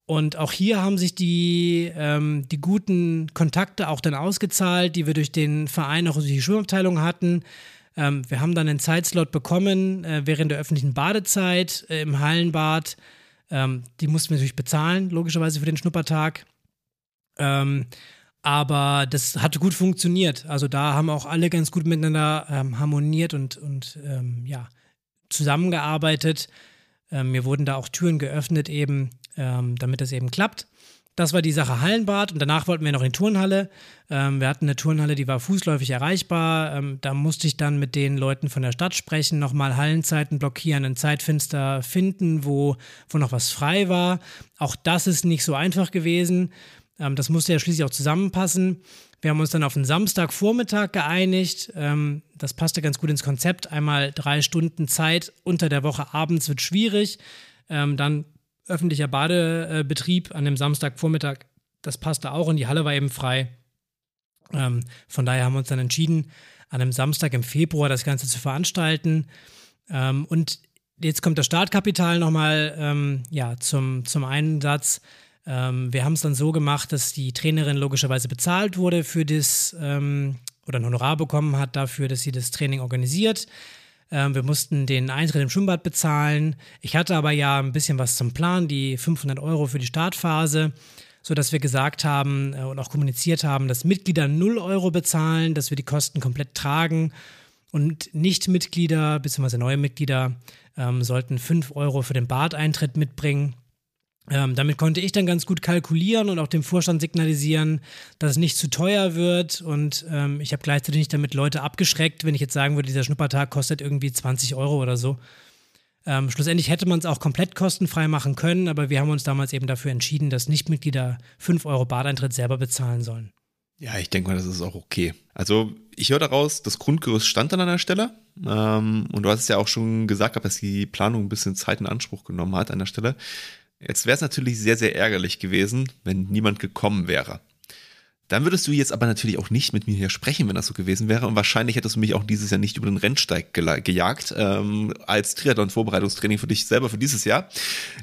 S2: und auch hier haben sich die, ähm, die guten Kontakte auch dann ausgezahlt, die wir durch den Verein, auch durch die Schwimmabteilung hatten. Ähm, wir haben dann einen Zeitslot bekommen äh, während der öffentlichen Badezeit äh, im Hallenbad. Ähm, die mussten wir natürlich bezahlen, logischerweise für den Schnuppertag. Ähm, aber das hat gut funktioniert. Also da haben auch alle ganz gut miteinander ähm, harmoniert und, und ähm, ja, zusammengearbeitet. Ähm, mir wurden da auch Türen geöffnet, eben, damit das eben klappt. Das war die Sache Hallenbad und danach wollten wir noch in Turnhalle. Ähm, wir hatten eine Turnhalle, die war fußläufig erreichbar. Ähm, da musste ich dann mit den Leuten von der Stadt sprechen, nochmal Hallenzeiten blockieren, ein Zeitfenster finden, wo, wo noch was frei war. Auch das ist nicht so einfach gewesen. Ähm, das musste ja schließlich auch zusammenpassen. Wir haben uns dann auf einen Samstagvormittag geeinigt. Ähm, das passte ganz gut ins Konzept. Einmal drei Stunden Zeit unter der Woche abends wird schwierig. Ähm, dann öffentlicher Badebetrieb an dem Samstagvormittag, das passte auch und die Halle war eben frei. Ähm, von daher haben wir uns dann entschieden, an einem Samstag im Februar das Ganze zu veranstalten. Ähm, und jetzt kommt das Startkapital nochmal ähm, ja, zum, zum Einsatz. Ähm, wir haben es dann so gemacht, dass die Trainerin logischerweise bezahlt wurde für das ähm, oder ein Honorar bekommen hat dafür, dass sie das Training organisiert. Ähm, wir mussten den Eintritt im Schwimmbad bezahlen. Ich hatte aber ja ein bisschen was zum Plan, die 500 Euro für die Startphase, sodass wir gesagt haben äh, und auch kommuniziert haben, dass Mitglieder 0 Euro bezahlen, dass wir die Kosten komplett tragen und Nicht-Mitglieder bzw. neue Mitglieder ähm, sollten 5 Euro für den Badeintritt mitbringen. Ähm, damit konnte ich dann ganz gut kalkulieren und auch dem Vorstand signalisieren, dass es nicht zu teuer wird. Und ähm, ich habe gleichzeitig nicht damit Leute abgeschreckt, wenn ich jetzt sagen würde, dieser Schnuppertag kostet irgendwie 20 Euro oder so. Ähm, schlussendlich hätte man es auch komplett kostenfrei machen können, aber wir haben uns damals eben dafür entschieden, dass Nichtmitglieder 5 Euro Badeintritt selber bezahlen sollen.
S1: Ja, ich denke mal, das ist auch okay. Also ich höre daraus, das Grundgerüst stand an der Stelle. Ähm, und du hast es ja auch schon gesagt, dass die Planung ein bisschen Zeit in Anspruch genommen hat an der Stelle. Jetzt wäre es natürlich sehr, sehr ärgerlich gewesen, wenn niemand gekommen wäre. Dann würdest du jetzt aber natürlich auch nicht mit mir hier sprechen, wenn das so gewesen wäre. Und wahrscheinlich hättest du mich auch dieses Jahr nicht über den Rennsteig ge gejagt, ähm, als Triathlon-Vorbereitungstraining für dich selber für dieses Jahr.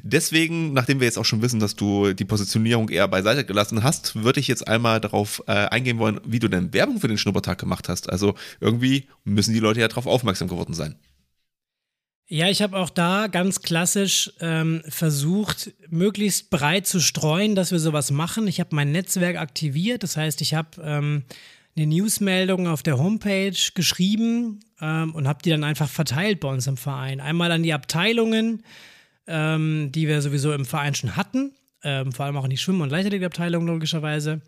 S1: Deswegen, nachdem wir jetzt auch schon wissen, dass du die Positionierung eher beiseite gelassen hast, würde ich jetzt einmal darauf äh, eingehen wollen, wie du denn Werbung für den Schnuppertag gemacht hast. Also irgendwie müssen die Leute ja darauf aufmerksam geworden sein.
S2: Ja, ich habe auch da ganz klassisch ähm, versucht, möglichst breit zu streuen, dass wir sowas machen. Ich habe mein Netzwerk aktiviert, das heißt, ich habe ähm, eine Newsmeldung auf der Homepage geschrieben ähm, und habe die dann einfach verteilt bei uns im Verein. Einmal an die Abteilungen, ähm, die wir sowieso im Verein schon hatten, ähm, vor allem auch in die Schwimm- und Leichtathletikabteilung logischerweise.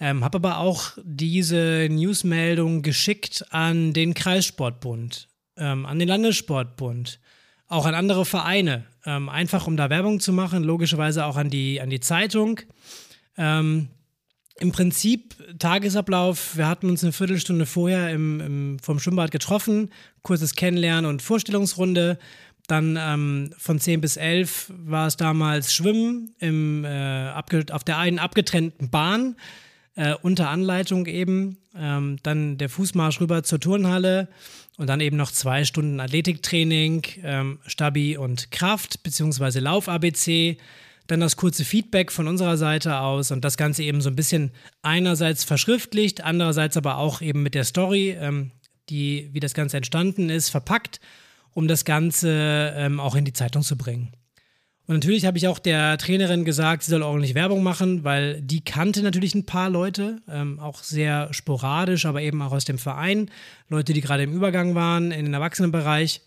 S2: Ähm, habe aber auch diese Newsmeldung geschickt an den Kreissportbund, ähm, an den Landessportbund, auch an andere Vereine, ähm, einfach um da Werbung zu machen, logischerweise auch an die, an die Zeitung. Ähm, Im Prinzip Tagesablauf, wir hatten uns eine Viertelstunde vorher im, im, vom Schwimmbad getroffen, kurzes Kennenlernen und Vorstellungsrunde. Dann ähm, von 10 bis 11 war es damals Schwimmen im, äh, auf der einen abgetrennten Bahn, äh, unter Anleitung eben. Ähm, dann der Fußmarsch rüber zur Turnhalle und dann eben noch zwei Stunden Athletiktraining, ähm, Stabi und Kraft, beziehungsweise Lauf-ABC. Dann das kurze Feedback von unserer Seite aus und das Ganze eben so ein bisschen einerseits verschriftlicht, andererseits aber auch eben mit der Story, ähm, die, wie das Ganze entstanden ist, verpackt um das Ganze ähm, auch in die Zeitung zu bringen. Und natürlich habe ich auch der Trainerin gesagt, sie soll ordentlich Werbung machen, weil die kannte natürlich ein paar Leute, ähm, auch sehr sporadisch, aber eben auch aus dem Verein, Leute, die gerade im Übergang waren in den Erwachsenenbereich.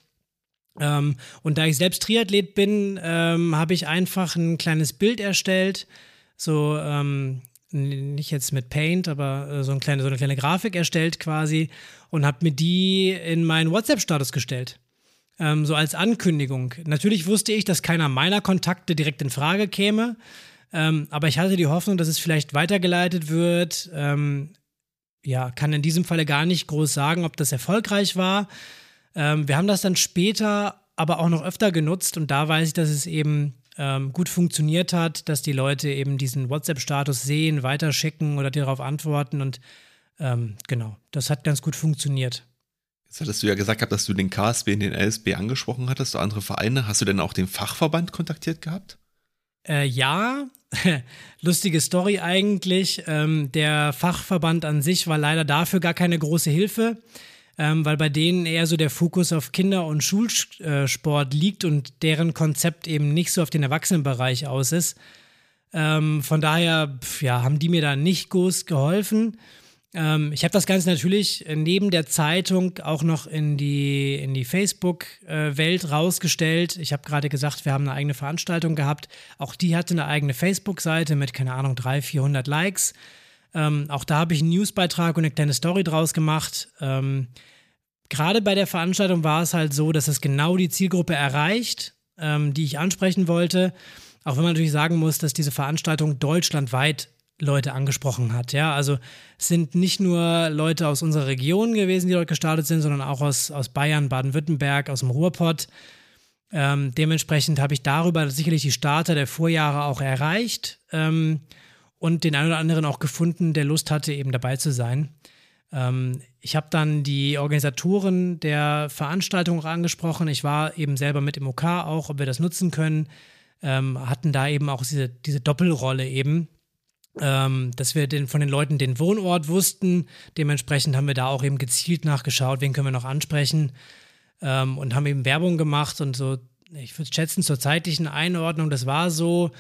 S2: Ähm, und da ich selbst Triathlet bin, ähm, habe ich einfach ein kleines Bild erstellt, so ähm, nicht jetzt mit Paint, aber äh, so, ein kleine, so eine kleine Grafik erstellt quasi und habe mir die in meinen WhatsApp-Status gestellt ähm, so als Ankündigung. Natürlich wusste ich, dass keiner meiner Kontakte direkt in Frage käme, ähm, aber ich hatte die Hoffnung, dass es vielleicht weitergeleitet wird. Ähm, ja, kann in diesem Falle gar nicht groß sagen, ob das erfolgreich war. Ähm, wir haben das dann später aber auch noch öfter genutzt und da weiß ich, dass es eben ähm, gut funktioniert hat, dass die Leute eben diesen WhatsApp-Status sehen, weiterschicken oder darauf antworten und ähm, genau, das hat ganz gut funktioniert.
S1: Jetzt hattest du ja gesagt gehabt, dass du den KSB und den LSB angesprochen hattest, andere Vereine. Hast du denn auch den Fachverband kontaktiert gehabt?
S2: Äh, ja, lustige Story eigentlich. Ähm, der Fachverband an sich war leider dafür gar keine große Hilfe, ähm, weil bei denen eher so der Fokus auf Kinder- und Schulsport liegt und deren Konzept eben nicht so auf den Erwachsenenbereich aus ist. Ähm, von daher ja, haben die mir da nicht groß geholfen. Ähm, ich habe das Ganze natürlich neben der Zeitung auch noch in die, in die Facebook-Welt äh, rausgestellt. Ich habe gerade gesagt, wir haben eine eigene Veranstaltung gehabt. Auch die hatte eine eigene Facebook-Seite mit, keine Ahnung, 300, 400 Likes. Ähm, auch da habe ich einen Newsbeitrag und eine kleine Story draus gemacht. Ähm, gerade bei der Veranstaltung war es halt so, dass es genau die Zielgruppe erreicht, ähm, die ich ansprechen wollte. Auch wenn man natürlich sagen muss, dass diese Veranstaltung deutschlandweit Leute angesprochen hat. Ja, also es sind nicht nur Leute aus unserer Region gewesen, die dort gestartet sind, sondern auch aus, aus Bayern, Baden-Württemberg, aus dem Ruhrpott. Ähm, dementsprechend habe ich darüber sicherlich die Starter der Vorjahre auch erreicht ähm, und den einen oder anderen auch gefunden, der Lust hatte, eben dabei zu sein. Ähm, ich habe dann die Organisatoren der Veranstaltung auch angesprochen. Ich war eben selber mit im OK auch, ob wir das nutzen können. Ähm, hatten da eben auch diese, diese Doppelrolle eben ähm, dass wir den, von den Leuten den Wohnort wussten. Dementsprechend haben wir da auch eben gezielt nachgeschaut, wen können wir noch ansprechen ähm, und haben eben Werbung gemacht und so, ich würde schätzen, zur zeitlichen Einordnung, das war so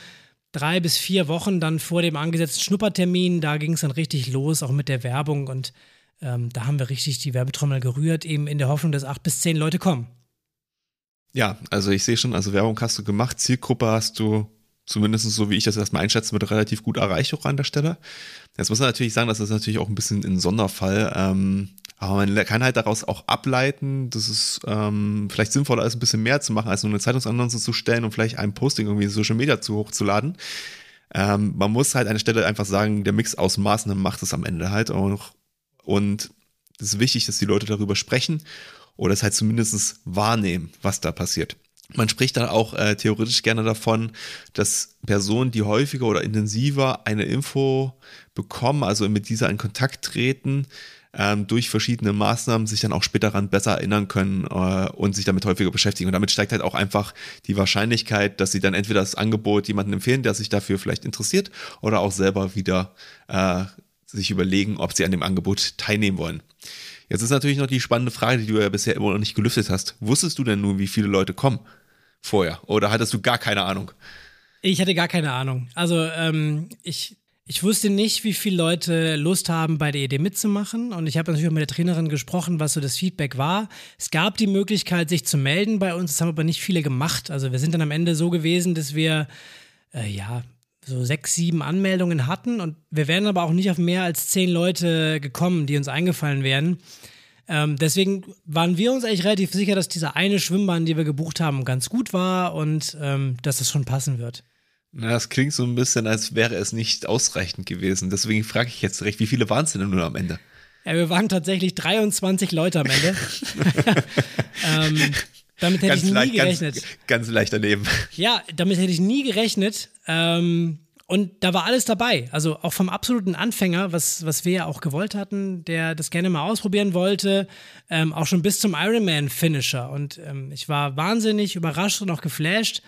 S2: drei bis vier Wochen dann vor dem angesetzten Schnuppertermin, da ging es dann richtig los, auch mit der Werbung und ähm, da haben wir richtig die Werbetrommel gerührt, eben in der Hoffnung, dass acht bis zehn Leute kommen.
S1: Ja, also ich sehe schon, also Werbung hast du gemacht, Zielgruppe hast du zumindest so wie ich das erstmal einschätzen würde, relativ gut erreicht auch an der Stelle. Jetzt muss man natürlich sagen, das ist natürlich auch ein bisschen ein Sonderfall. Ähm, aber man kann halt daraus auch ableiten, dass es ähm, vielleicht sinnvoller ist, ein bisschen mehr zu machen, als nur eine Zeitungsannonce zu stellen und vielleicht ein Posting irgendwie in Social Media zu hochzuladen. Ähm, man muss halt an der Stelle einfach sagen, der Mix aus Maßnahmen macht es am Ende halt auch. Und es ist wichtig, dass die Leute darüber sprechen oder es halt zumindest wahrnehmen, was da passiert. Man spricht dann auch äh, theoretisch gerne davon, dass Personen, die häufiger oder intensiver eine Info bekommen, also mit dieser in Kontakt treten, ähm, durch verschiedene Maßnahmen sich dann auch später daran besser erinnern können äh, und sich damit häufiger beschäftigen. Und damit steigt halt auch einfach die Wahrscheinlichkeit, dass sie dann entweder das Angebot jemanden empfehlen, der sich dafür vielleicht interessiert, oder auch selber wieder äh, sich überlegen, ob sie an dem Angebot teilnehmen wollen. Jetzt ist natürlich noch die spannende Frage, die du ja bisher immer noch nicht gelüftet hast. Wusstest du denn nun, wie viele Leute kommen? Vorher? Oder hattest du gar keine Ahnung?
S2: Ich hatte gar keine Ahnung. Also ähm, ich, ich wusste nicht, wie viele Leute Lust haben, bei der Idee mitzumachen. Und ich habe natürlich auch mit der Trainerin gesprochen, was so das Feedback war. Es gab die Möglichkeit, sich zu melden bei uns. Das haben aber nicht viele gemacht. Also wir sind dann am Ende so gewesen, dass wir, äh, ja, so sechs, sieben Anmeldungen hatten und wir wären aber auch nicht auf mehr als zehn Leute gekommen, die uns eingefallen wären. Ähm, deswegen waren wir uns eigentlich relativ sicher, dass diese eine Schwimmbahn, die wir gebucht haben, ganz gut war und ähm, dass das schon passen wird.
S1: Na, das klingt so ein bisschen, als wäre es nicht ausreichend gewesen. Deswegen frage ich jetzt recht, wie viele waren es denn nur am Ende?
S2: Ja, wir waren tatsächlich 23 Leute am Ende. ähm, damit hätte ganz ich nie leicht, gerechnet.
S1: Ganz, ganz, leicht daneben.
S2: Ja, damit hätte ich nie gerechnet. Ähm, und da war alles dabei. Also auch vom absoluten Anfänger, was, was wir ja auch gewollt hatten, der das gerne mal ausprobieren wollte, ähm, auch schon bis zum Ironman-Finisher. Und ähm, ich war wahnsinnig überrascht und auch geflasht.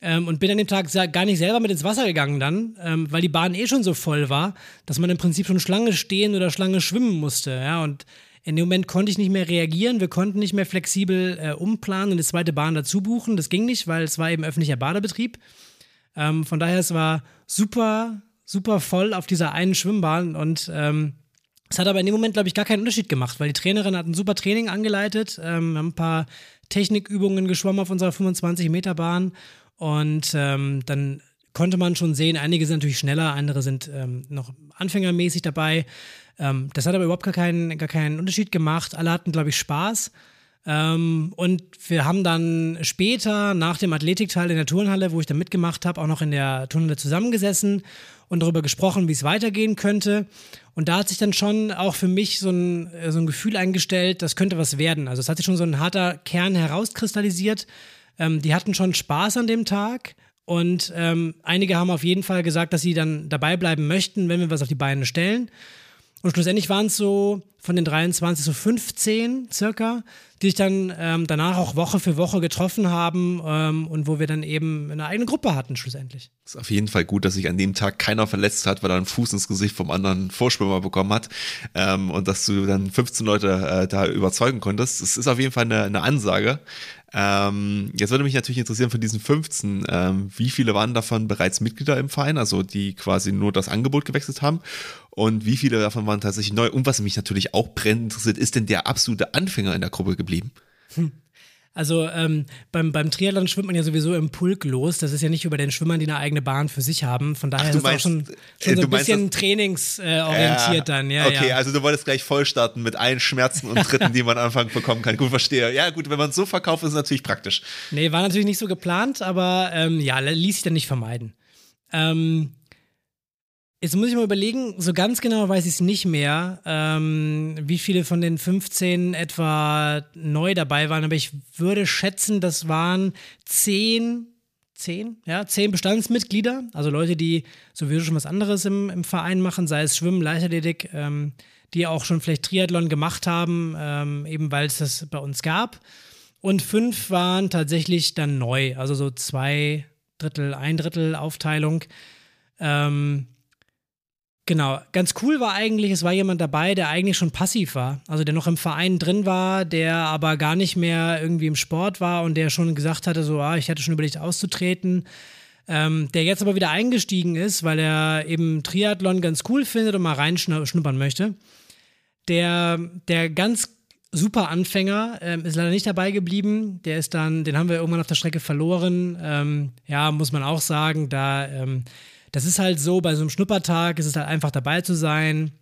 S2: Ähm, und bin an dem Tag gar nicht selber mit ins Wasser gegangen dann, ähm, weil die Bahn eh schon so voll war, dass man im Prinzip schon Schlange stehen oder Schlange schwimmen musste. Ja, und in dem Moment konnte ich nicht mehr reagieren, wir konnten nicht mehr flexibel äh, umplanen und eine zweite Bahn dazu buchen. Das ging nicht, weil es war eben öffentlicher Badebetrieb. Ähm, von daher, es war super, super voll auf dieser einen Schwimmbahn und ähm, es hat aber in dem Moment, glaube ich, gar keinen Unterschied gemacht, weil die Trainerin hat ein super Training angeleitet. Ähm, wir haben ein paar Technikübungen geschwommen auf unserer 25-Meter-Bahn und ähm, dann konnte man schon sehen, einige sind natürlich schneller, andere sind ähm, noch anfängermäßig dabei. Ähm, das hat aber überhaupt gar keinen, gar keinen Unterschied gemacht. Alle hatten, glaube ich, Spaß. Ähm, und wir haben dann später nach dem Athletikteil in der Turnhalle, wo ich dann mitgemacht habe, auch noch in der Turnhalle zusammengesessen und darüber gesprochen, wie es weitergehen könnte. Und da hat sich dann schon auch für mich so ein, so ein Gefühl eingestellt, das könnte was werden. Also es hat sich schon so ein harter Kern herauskristallisiert. Ähm, die hatten schon Spaß an dem Tag. Und ähm, einige haben auf jeden Fall gesagt, dass sie dann dabei bleiben möchten, wenn wir was auf die Beine stellen. Und schlussendlich waren es so von den 23 so 15 circa, die sich dann ähm, danach auch Woche für Woche getroffen haben ähm, und wo wir dann eben eine eigene Gruppe hatten schlussendlich.
S1: Ist auf jeden Fall gut, dass sich an dem Tag keiner verletzt hat, weil er einen Fuß ins Gesicht vom anderen Vorschwimmer bekommen hat ähm, und dass du dann 15 Leute äh, da überzeugen konntest. Das ist auf jeden Fall eine, eine Ansage. Ähm, jetzt würde mich natürlich interessieren von diesen 15, ähm, wie viele waren davon bereits Mitglieder im Verein, also die quasi nur das Angebot gewechselt haben und wie viele davon waren tatsächlich neu? Und was mich natürlich auch brennend interessiert, ist denn der absolute Anfänger in der Gruppe geblieben? Hm.
S2: Also ähm, beim, beim Triathlon schwimmt man ja sowieso im Pulk los. Das ist ja nicht über den Schwimmern, die eine eigene Bahn für sich haben. Von daher Ach, ist es auch schon, schon so ein bisschen trainingsorientiert äh, dann. Ja,
S1: okay,
S2: ja.
S1: also du wolltest gleich voll starten mit allen Schmerzen und Tritten, die man am Anfang bekommen kann. Gut, verstehe. Ja gut, wenn man es so verkauft, ist es natürlich praktisch.
S2: Nee, war natürlich nicht so geplant, aber ähm, ja, ließ sich dann nicht vermeiden. Ähm, Jetzt muss ich mal überlegen, so ganz genau weiß ich es nicht mehr, ähm, wie viele von den 15 etwa neu dabei waren, aber ich würde schätzen, das waren 10, 10, ja, 10 Bestandsmitglieder, also Leute, die sowieso schon was anderes im, im Verein machen, sei es Schwimmen, Leichtathletik, ähm, die auch schon vielleicht Triathlon gemacht haben, ähm, eben weil es das bei uns gab. Und fünf waren tatsächlich dann neu, also so zwei Drittel, ein Drittel Aufteilung. Ähm, Genau, ganz cool war eigentlich, es war jemand dabei, der eigentlich schon passiv war. Also der noch im Verein drin war, der aber gar nicht mehr irgendwie im Sport war und der schon gesagt hatte, so, ah, ich hätte schon überlegt auszutreten. Ähm, der jetzt aber wieder eingestiegen ist, weil er eben Triathlon ganz cool findet und mal reinschnuppern möchte. Der, der ganz super Anfänger ähm, ist leider nicht dabei geblieben. Der ist dann, den haben wir irgendwann auf der Strecke verloren. Ähm, ja, muss man auch sagen, da ähm, das ist halt so, bei so einem Schnuppertag ist es halt einfach dabei zu sein.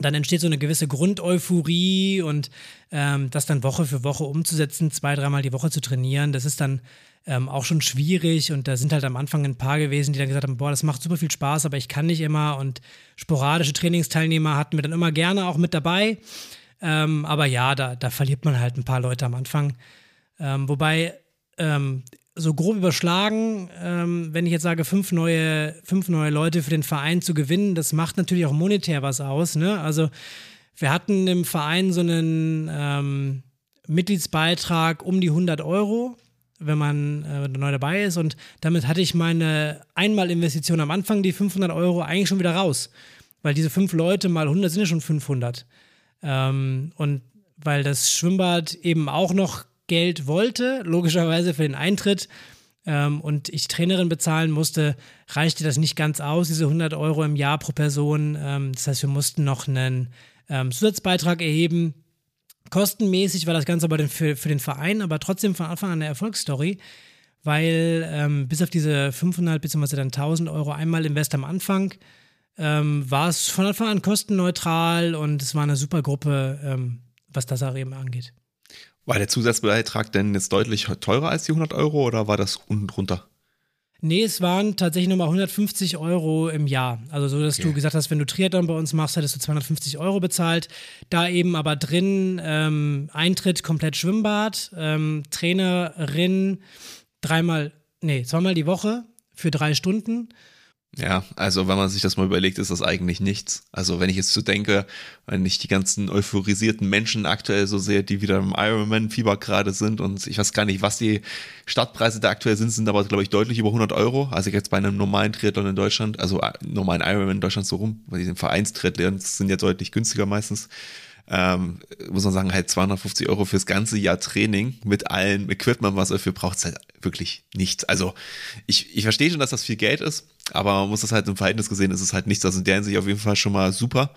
S2: Dann entsteht so eine gewisse Grundeuphorie und ähm, das dann Woche für Woche umzusetzen, zwei, dreimal die Woche zu trainieren, das ist dann ähm, auch schon schwierig und da sind halt am Anfang ein paar gewesen, die dann gesagt haben, boah, das macht super viel Spaß, aber ich kann nicht immer und sporadische Trainingsteilnehmer hatten wir dann immer gerne auch mit dabei. Ähm, aber ja, da, da verliert man halt ein paar Leute am Anfang. Ähm, wobei ähm, so grob überschlagen, ähm, wenn ich jetzt sage, fünf neue, fünf neue Leute für den Verein zu gewinnen, das macht natürlich auch monetär was aus. Ne? Also wir hatten im Verein so einen ähm, Mitgliedsbeitrag um die 100 Euro, wenn man äh, neu dabei ist. Und damit hatte ich meine Einmalinvestition am Anfang, die 500 Euro, eigentlich schon wieder raus. Weil diese fünf Leute mal 100 sind ja schon 500. Ähm, und weil das Schwimmbad eben auch noch Geld wollte, logischerweise für den Eintritt, ähm, und ich Trainerin bezahlen musste, reichte das nicht ganz aus, diese 100 Euro im Jahr pro Person. Ähm, das heißt, wir mussten noch einen ähm, Zusatzbeitrag erheben. Kostenmäßig war das Ganze aber für, für den Verein, aber trotzdem von Anfang an eine Erfolgsstory, weil ähm, bis auf diese 500 bzw. dann 1000 Euro einmal Invest am Anfang ähm, war es von Anfang an kostenneutral und es war eine super Gruppe, ähm, was das auch eben angeht.
S1: War der Zusatzbeitrag denn jetzt deutlich teurer als die 100 Euro oder war das unten drunter?
S2: Nee, es waren tatsächlich nochmal 150 Euro im Jahr. Also so, dass okay. du gesagt hast, wenn du Triathlon bei uns machst, hättest du 250 Euro bezahlt. Da eben aber drin ähm, Eintritt komplett Schwimmbad, ähm, Trainerin dreimal, nee, zweimal die Woche für drei Stunden
S1: ja, also wenn man sich das mal überlegt, ist das eigentlich nichts. Also wenn ich jetzt so denke, wenn ich die ganzen euphorisierten Menschen aktuell so sehe, die wieder im Ironman-Fieber gerade sind und ich weiß gar nicht, was die Startpreise da aktuell sind, sind aber glaube ich deutlich über 100 Euro. Also jetzt bei einem normalen Triathlon in Deutschland, also äh, normalen Ironman in Deutschland so rum, weil die Vereinstriathlons sind ja deutlich günstiger meistens ähm, muss man sagen, halt 250 Euro fürs ganze Jahr Training mit allem Equipment, was er dafür braucht, ist halt wirklich nichts. Also ich, ich verstehe schon, dass das viel Geld ist, aber man muss das halt im Verhältnis gesehen, ist es halt nichts. Also in der Hinsicht auf jeden Fall schon mal super.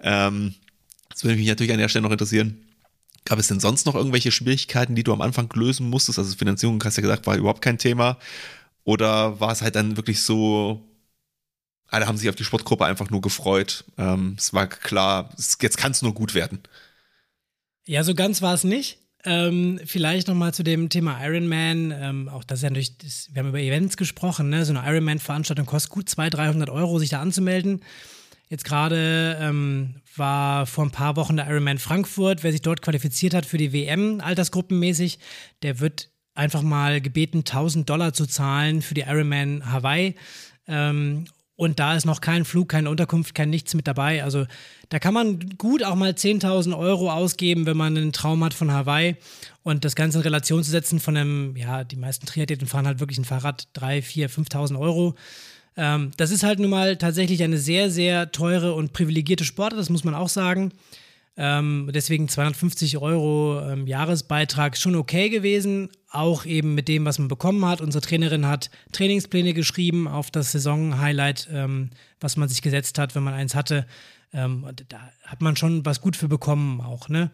S1: Ähm, das würde mich natürlich an der Stelle noch interessieren. Gab es denn sonst noch irgendwelche Schwierigkeiten, die du am Anfang lösen musstest? Also Finanzierung, hast du ja gesagt, war überhaupt kein Thema. Oder war es halt dann wirklich so, alle haben sich auf die Sportgruppe einfach nur gefreut. Ähm, es war klar, es, jetzt kann es nur gut werden.
S2: Ja, so ganz war es nicht. Ähm, vielleicht nochmal zu dem Thema Ironman. Ähm, auch das ist ja natürlich, das, wir haben über Events gesprochen. Ne? So eine Ironman-Veranstaltung kostet gut 200, 300 Euro, sich da anzumelden. Jetzt gerade ähm, war vor ein paar Wochen der Ironman Frankfurt. Wer sich dort qualifiziert hat für die WM, altersgruppenmäßig, der wird einfach mal gebeten, 1000 Dollar zu zahlen für die Ironman Hawaii. Ähm, und da ist noch kein Flug, keine Unterkunft, kein nichts mit dabei. Also da kann man gut auch mal 10.000 Euro ausgeben, wenn man einen Traum hat von Hawaii. Und das Ganze in Relation zu setzen von einem, ja, die meisten Triathleten fahren halt wirklich ein Fahrrad 3, 4, 5.000 Euro. Ähm, das ist halt nun mal tatsächlich eine sehr, sehr teure und privilegierte Sportart, das muss man auch sagen. Ähm, deswegen 250 Euro ähm, Jahresbeitrag schon okay gewesen, auch eben mit dem, was man bekommen hat. Unsere Trainerin hat Trainingspläne geschrieben auf das Saison-Highlight, ähm, was man sich gesetzt hat, wenn man eins hatte. Ähm, da hat man schon was gut für bekommen auch, ne?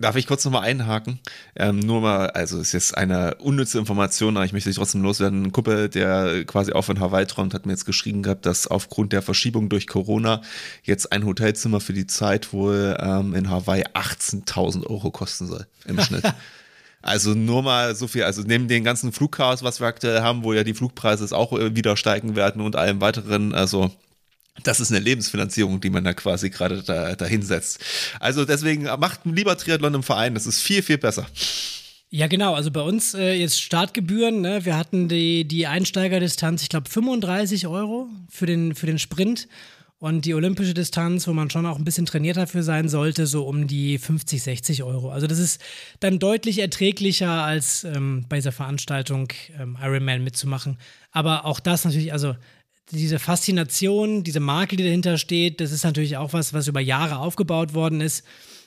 S1: Darf ich kurz nochmal einhaken? Ähm, nur mal, also es ist jetzt eine unnütze Information, aber ich möchte dich trotzdem loswerden. Ein Kumpel, der quasi auch von Hawaii träumt, hat mir jetzt geschrieben gehabt, dass aufgrund der Verschiebung durch Corona jetzt ein Hotelzimmer für die Zeit wohl ähm, in Hawaii 18.000 Euro kosten soll im Schnitt. Also nur mal so viel, also neben den ganzen Flugchaos, was wir aktuell haben, wo ja die Flugpreise auch äh, wieder steigen werden und allem weiteren, also das ist eine Lebensfinanzierung, die man da quasi gerade da, dahin setzt. Also deswegen macht lieber Triathlon im Verein, das ist viel, viel besser.
S2: Ja, genau. Also bei uns äh, jetzt Startgebühren. Ne? Wir hatten die, die Einsteigerdistanz, ich glaube, 35 Euro für den, für den Sprint. Und die olympische Distanz, wo man schon auch ein bisschen trainiert dafür sein sollte, so um die 50, 60 Euro. Also das ist dann deutlich erträglicher, als ähm, bei dieser Veranstaltung ähm, Ironman mitzumachen. Aber auch das natürlich, also diese Faszination, diese Marke, die dahinter steht, das ist natürlich auch was, was über Jahre aufgebaut worden ist.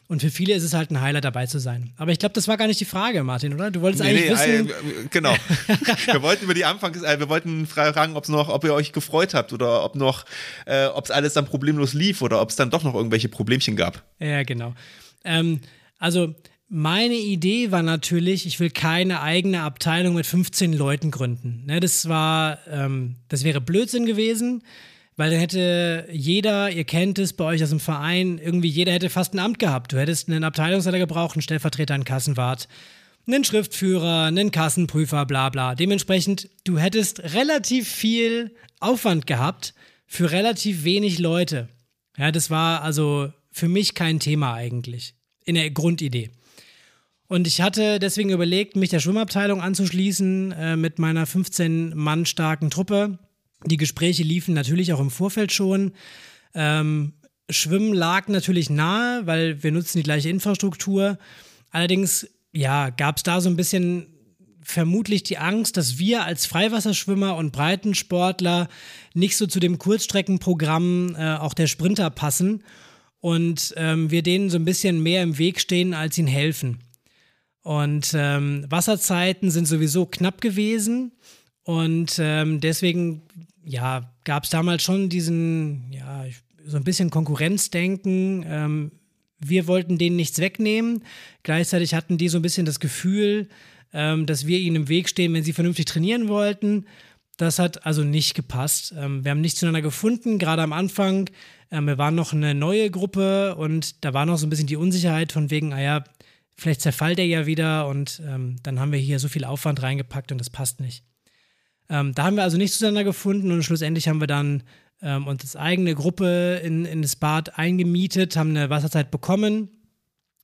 S2: Und für viele ist es halt ein Highlight dabei zu sein. Aber ich glaube, das war gar nicht die Frage, Martin, oder? Du wolltest nee, eigentlich nee, wissen.
S1: Äh, genau. wir wollten über die Anfangs, äh, wir wollten fragen, ob es noch, ob ihr euch gefreut habt oder ob noch, äh, ob es alles dann problemlos lief oder ob es dann doch noch irgendwelche Problemchen gab.
S2: Ja, genau. Ähm, also meine Idee war natürlich, ich will keine eigene Abteilung mit 15 Leuten gründen. Ne, das war, ähm, das wäre Blödsinn gewesen, weil dann hätte jeder, ihr kennt es bei euch aus dem Verein, irgendwie jeder hätte fast ein Amt gehabt. Du hättest einen Abteilungsleiter gebraucht, einen Stellvertreter, einen Kassenwart, einen Schriftführer, einen Kassenprüfer, bla bla. Dementsprechend, du hättest relativ viel Aufwand gehabt für relativ wenig Leute. Ja, das war also für mich kein Thema eigentlich in der Grundidee. Und ich hatte deswegen überlegt, mich der Schwimmabteilung anzuschließen äh, mit meiner 15 Mann starken Truppe. Die Gespräche liefen natürlich auch im Vorfeld schon. Ähm, Schwimmen lag natürlich nahe, weil wir nutzen die gleiche Infrastruktur. Allerdings, ja, gab es da so ein bisschen vermutlich die Angst, dass wir als Freiwasserschwimmer und Breitensportler nicht so zu dem Kurzstreckenprogramm äh, auch der Sprinter passen und ähm, wir denen so ein bisschen mehr im Weg stehen, als ihnen helfen. Und ähm, Wasserzeiten sind sowieso knapp gewesen. Und ähm, deswegen, ja, gab es damals schon diesen, ja, so ein bisschen Konkurrenzdenken. Ähm, wir wollten denen nichts wegnehmen. Gleichzeitig hatten die so ein bisschen das Gefühl, ähm, dass wir ihnen im Weg stehen, wenn sie vernünftig trainieren wollten. Das hat also nicht gepasst. Ähm, wir haben nicht zueinander gefunden, gerade am Anfang. Ähm, wir waren noch eine neue Gruppe und da war noch so ein bisschen die Unsicherheit von wegen, ah vielleicht zerfällt er ja wieder und ähm, dann haben wir hier so viel Aufwand reingepackt und das passt nicht. Ähm, da haben wir also nicht zueinander gefunden und schlussendlich haben wir dann ähm, uns eigene Gruppe in, in das Bad eingemietet, haben eine Wasserzeit bekommen,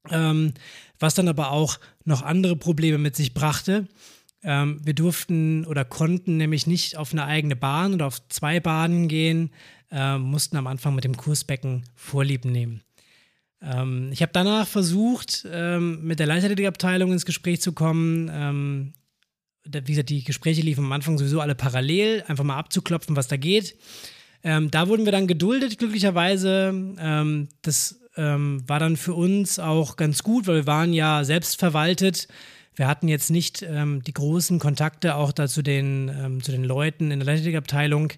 S2: ähm, was dann aber auch noch andere Probleme mit sich brachte. Ähm, wir durften oder konnten nämlich nicht auf eine eigene Bahn oder auf zwei Bahnen gehen, äh, mussten am Anfang mit dem Kursbecken Vorlieb nehmen. Ähm, ich habe danach versucht, ähm, mit der Leichtathletikabteilung ins Gespräch zu kommen. Ähm, wie gesagt, die Gespräche liefen am Anfang sowieso alle parallel, einfach mal abzuklopfen, was da geht. Ähm, da wurden wir dann geduldet, glücklicherweise. Ähm, das ähm, war dann für uns auch ganz gut, weil wir waren ja selbst verwaltet. Wir hatten jetzt nicht die großen Kontakte auch da zu den, zu den Leuten in der Leichtathletikabteilung,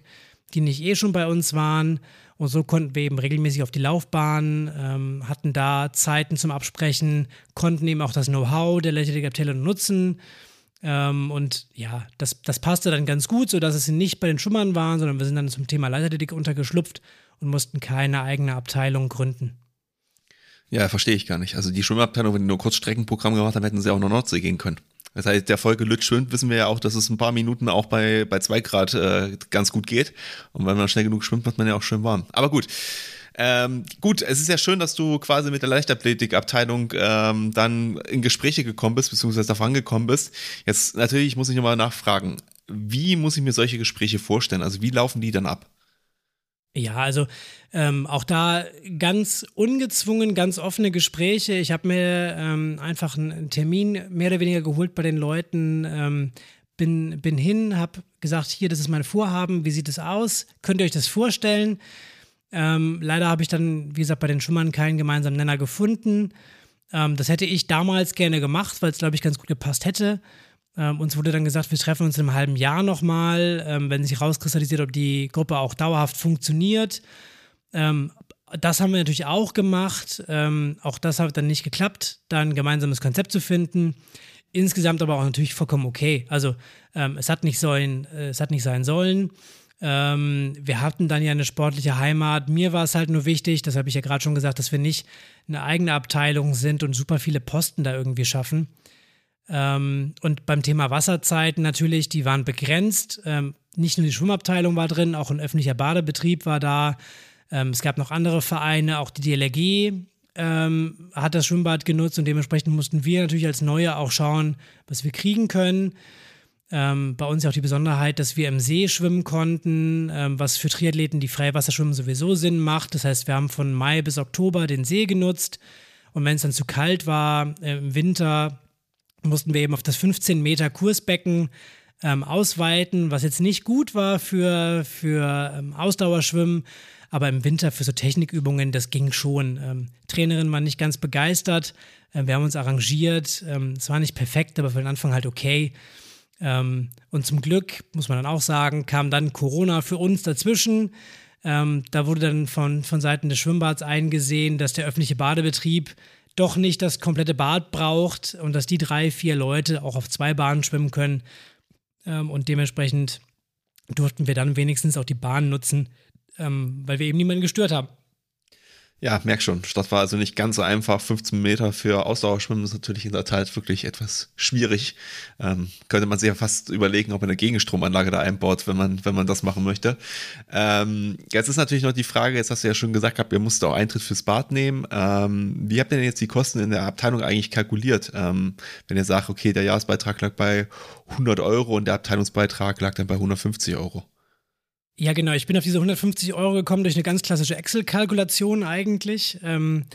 S2: die nicht eh schon bei uns waren. Und so konnten wir eben regelmäßig auf die Laufbahn, ähm, hatten da Zeiten zum Absprechen, konnten eben auch das Know-how der Leichtathletikabteilung nutzen. Ähm, und ja, das, das passte dann ganz gut, sodass es nicht bei den Schummern waren, sondern wir sind dann zum Thema Leichtathletik untergeschlupft und mussten keine eigene Abteilung gründen.
S1: Ja, verstehe ich gar nicht. Also die Schwimmabteilung, wenn die nur Kurzstreckenprogramm gemacht haben, hätten sie auch nach Nordsee gehen können. Das heißt, der Folge Lütz schwimmt, wissen wir ja auch, dass es ein paar Minuten auch bei, bei zwei Grad äh, ganz gut geht. Und wenn man schnell genug schwimmt, macht man ja auch schön warm. Aber gut. Ähm, gut, es ist ja schön, dass du quasi mit der Leichtathletikabteilung ähm, dann in Gespräche gekommen bist, beziehungsweise davon gekommen bist. Jetzt natürlich muss ich nochmal nachfragen, wie muss ich mir solche Gespräche vorstellen? Also wie laufen die dann ab?
S2: Ja, also ähm, auch da ganz ungezwungen, ganz offene Gespräche. Ich habe mir ähm, einfach einen Termin mehr oder weniger geholt bei den Leuten. Ähm, bin, bin hin, habe gesagt, hier, das ist mein Vorhaben, wie sieht es aus? Könnt ihr euch das vorstellen? Ähm, leider habe ich dann, wie gesagt, bei den Schummern keinen gemeinsamen Nenner gefunden. Ähm, das hätte ich damals gerne gemacht, weil es, glaube ich, ganz gut gepasst hätte. Ähm, uns wurde dann gesagt, wir treffen uns in einem halben Jahr nochmal, ähm, wenn sich rauskristallisiert, ob die Gruppe auch dauerhaft funktioniert. Ähm, das haben wir natürlich auch gemacht. Ähm, auch das hat dann nicht geklappt, da ein gemeinsames Konzept zu finden. Insgesamt aber auch natürlich vollkommen okay. Also ähm, es hat nicht sollen, äh, es hat nicht sein sollen. Ähm, wir hatten dann ja eine sportliche Heimat. Mir war es halt nur wichtig, das habe ich ja gerade schon gesagt, dass wir nicht eine eigene Abteilung sind und super viele Posten da irgendwie schaffen. Ähm, und beim Thema Wasserzeiten natürlich, die waren begrenzt. Ähm, nicht nur die Schwimmabteilung war drin, auch ein öffentlicher Badebetrieb war da. Ähm, es gab noch andere Vereine, auch die DLRG ähm, hat das Schwimmbad genutzt und dementsprechend mussten wir natürlich als Neue auch schauen, was wir kriegen können. Ähm, bei uns ja auch die Besonderheit, dass wir im See schwimmen konnten, ähm, was für Triathleten, die Freiwasserschwimmen sowieso Sinn macht. Das heißt, wir haben von Mai bis Oktober den See genutzt und wenn es dann zu kalt war äh, im Winter, mussten wir eben auf das 15 Meter Kursbecken ähm, ausweiten, was jetzt nicht gut war für, für ähm, Ausdauerschwimmen, aber im Winter für so Technikübungen, das ging schon. Ähm, Trainerin war nicht ganz begeistert. Ähm, wir haben uns arrangiert. Ähm, es war nicht perfekt, aber für den Anfang halt okay. Ähm, und zum Glück, muss man dann auch sagen, kam dann Corona für uns dazwischen. da wurde dann von, von Seiten des Schwimmbads eingesehen, dass der öffentliche Badebetrieb doch nicht das komplette Bad braucht und dass die drei, vier Leute auch auf zwei Bahnen schwimmen können. Ähm, und dementsprechend durften wir dann wenigstens auch die Bahn nutzen, ähm, weil wir eben niemanden gestört haben.
S1: Ja, merk schon. Das war also nicht ganz so einfach. 15 Meter für Ausdauerschwimmen ist natürlich in der Tat wirklich etwas schwierig. Ähm, könnte man sich ja fast überlegen, ob man eine Gegenstromanlage da einbaut, wenn man, wenn man das machen möchte. Ähm, jetzt ist natürlich noch die Frage, jetzt hast du ja schon gesagt gehabt, ihr musstet auch Eintritt fürs Bad nehmen. Ähm, wie habt ihr denn jetzt die Kosten in der Abteilung eigentlich kalkuliert? Ähm, wenn ihr sagt, okay, der Jahresbeitrag lag bei 100 Euro und der Abteilungsbeitrag lag dann bei 150 Euro.
S2: Ja, genau. Ich bin auf diese 150 Euro gekommen durch eine ganz klassische Excel-Kalkulation eigentlich. Ähm,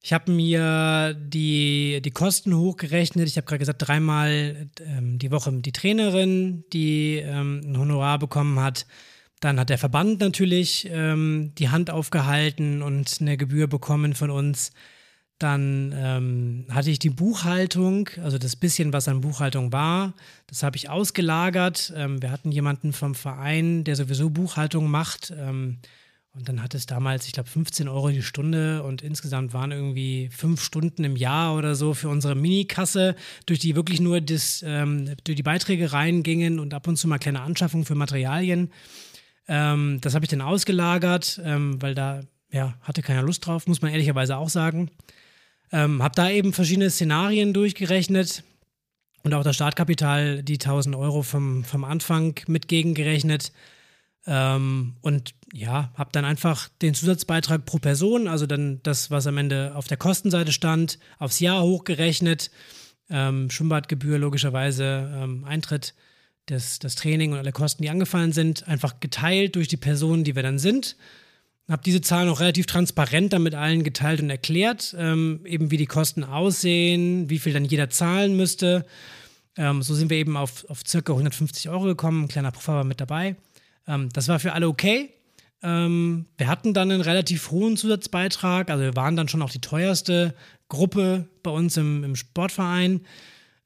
S2: ich habe mir die, die Kosten hochgerechnet. Ich habe gerade gesagt, dreimal ähm, die Woche die Trainerin, die ähm, ein Honorar bekommen hat. Dann hat der Verband natürlich ähm, die Hand aufgehalten und eine Gebühr bekommen von uns. Dann ähm, hatte ich die Buchhaltung, also das bisschen, was an Buchhaltung war, das habe ich ausgelagert. Ähm, wir hatten jemanden vom Verein, der sowieso Buchhaltung macht. Ähm, Und dann hat es damals, ich glaube, 15 Euro die Stunde und insgesamt waren irgendwie fünf Stunden im Jahr oder so für unsere Minikasse, durch die wirklich nur das, ähm, durch die Beiträge reingingen und ab und zu mal kleine Anschaffungen für Materialien. Ähm, das habe ich dann ausgelagert, ähm, weil da ja, hatte keiner Lust drauf, muss man ehrlicherweise auch sagen. Ähm, habe da eben verschiedene Szenarien durchgerechnet und auch das Startkapital, die 1000 Euro vom, vom Anfang mit gegengerechnet. Ähm, und ja, habe dann einfach den Zusatzbeitrag pro Person, also dann das, was am Ende auf der Kostenseite stand, aufs Jahr hochgerechnet. Ähm, Schwimmbadgebühr logischerweise, ähm, Eintritt, das, das Training und alle Kosten, die angefallen sind, einfach geteilt durch die Personen, die wir dann sind. Habe diese Zahlen auch relativ transparent dann mit allen geteilt und erklärt, ähm, eben wie die Kosten aussehen, wie viel dann jeder zahlen müsste. Ähm, so sind wir eben auf, auf circa 150 Euro gekommen, ein kleiner Puffer war mit dabei. Ähm, das war für alle okay. Ähm, wir hatten dann einen relativ hohen Zusatzbeitrag, also wir waren dann schon auch die teuerste Gruppe bei uns im, im Sportverein.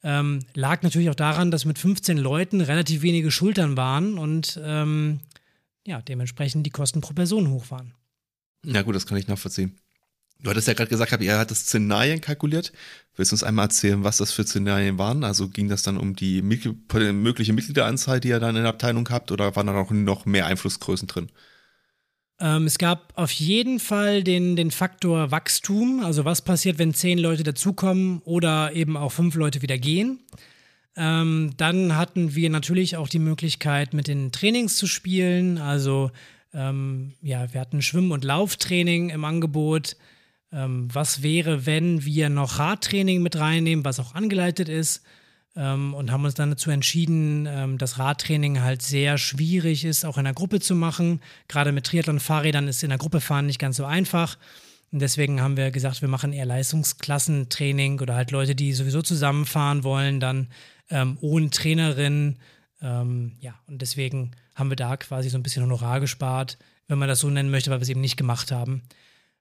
S2: Ähm, lag natürlich auch daran, dass mit 15 Leuten relativ wenige Schultern waren und ähm, ja, dementsprechend die Kosten pro Person hoch waren.
S1: Ja, gut, das kann ich nachvollziehen. Du hattest ja gerade gesagt, ihr hattet Szenarien kalkuliert. Willst du uns einmal erzählen, was das für Szenarien waren? Also ging das dann um die mögliche Mitgliederanzahl, die ihr dann in der Abteilung habt, oder waren da noch, noch mehr Einflussgrößen drin?
S2: Ähm, es gab auf jeden Fall den, den Faktor Wachstum, also was passiert, wenn zehn Leute dazukommen oder eben auch fünf Leute wieder gehen. Ähm, dann hatten wir natürlich auch die Möglichkeit, mit den Trainings zu spielen. Also ähm, ja, wir hatten Schwimm- und Lauftraining im Angebot. Ähm, was wäre, wenn wir noch Radtraining mit reinnehmen, was auch angeleitet ist? Ähm, und haben uns dann dazu entschieden, ähm, dass Radtraining halt sehr schwierig ist, auch in der Gruppe zu machen. Gerade mit Triathlon-Fahrrädern ist in der Gruppe fahren nicht ganz so einfach. Und deswegen haben wir gesagt, wir machen eher Leistungsklassentraining oder halt Leute, die sowieso zusammenfahren wollen, dann ähm, ohne Trainerin. Ähm, ja, und deswegen haben wir da quasi so ein bisschen Honorar gespart, wenn man das so nennen möchte, weil wir es eben nicht gemacht haben.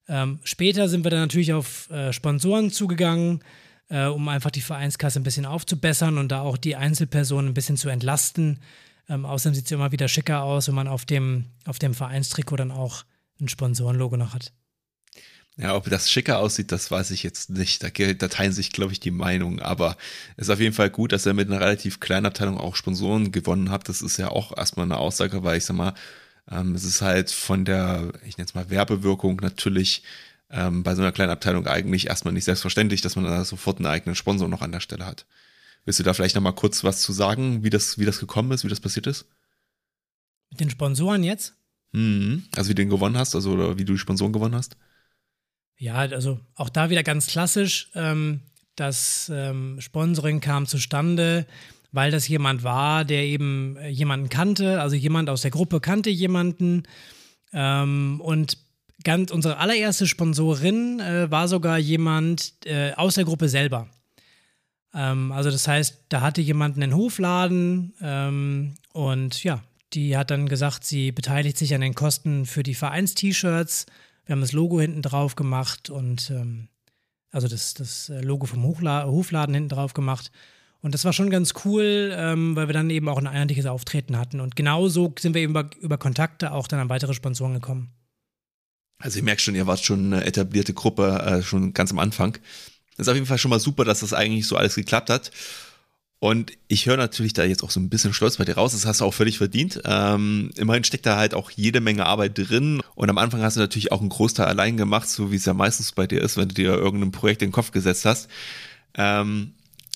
S2: Ähm, später sind wir dann natürlich auf äh, Sponsoren zugegangen, äh, um einfach die Vereinskasse ein bisschen aufzubessern und da auch die Einzelpersonen ein bisschen zu entlasten. Ähm, außerdem sieht es immer wieder schicker aus, wenn man auf dem, auf dem Vereinstrikot dann auch ein Sponsorenlogo noch hat.
S1: Ja, ob das schicker aussieht, das weiß ich jetzt nicht. Da, da teilen sich, glaube ich, die Meinungen. Aber es ist auf jeden Fall gut, dass er mit einer relativ kleinen Abteilung auch Sponsoren gewonnen hat. Das ist ja auch erstmal eine Aussage, weil ich sag mal, ähm, es ist halt von der, ich nenne es mal Werbewirkung natürlich ähm, bei so einer kleinen Abteilung eigentlich erstmal nicht selbstverständlich, dass man da sofort einen eigenen Sponsor noch an der Stelle hat. Willst du da vielleicht nochmal kurz was zu sagen, wie das, wie das gekommen ist, wie das passiert ist?
S2: Mit den Sponsoren jetzt?
S1: Mhm. Also wie du den gewonnen hast, also oder wie du die Sponsoren gewonnen hast?
S2: Ja, also auch da wieder ganz klassisch. Ähm, das ähm, Sponsoring kam zustande, weil das jemand war, der eben äh, jemanden kannte, also jemand aus der Gruppe kannte jemanden. Ähm, und ganz, unsere allererste Sponsorin äh, war sogar jemand äh, aus der Gruppe selber. Ähm, also das heißt, da hatte jemand einen Hofladen ähm, und ja, die hat dann gesagt, sie beteiligt sich an den Kosten für die Vereins-T-Shirts wir haben das Logo hinten drauf gemacht und ähm, also das, das äh, Logo vom Hochla Hofladen hinten drauf gemacht. Und das war schon ganz cool, ähm, weil wir dann eben auch ein einheitliches Auftreten hatten. Und genauso sind wir eben über, über Kontakte auch dann an weitere Sponsoren gekommen.
S1: Also ich merke schon, ihr wart schon eine etablierte Gruppe, äh, schon ganz am Anfang. Das ist auf jeden Fall schon mal super, dass das eigentlich so alles geklappt hat. Und ich höre natürlich da jetzt auch so ein bisschen stolz bei dir raus. Das hast du auch völlig verdient. Ähm, immerhin steckt da halt auch jede Menge Arbeit drin. Und am Anfang hast du natürlich auch einen Großteil allein gemacht, so wie es ja meistens bei dir ist, wenn du dir irgendein Projekt in den Kopf gesetzt hast. Ähm,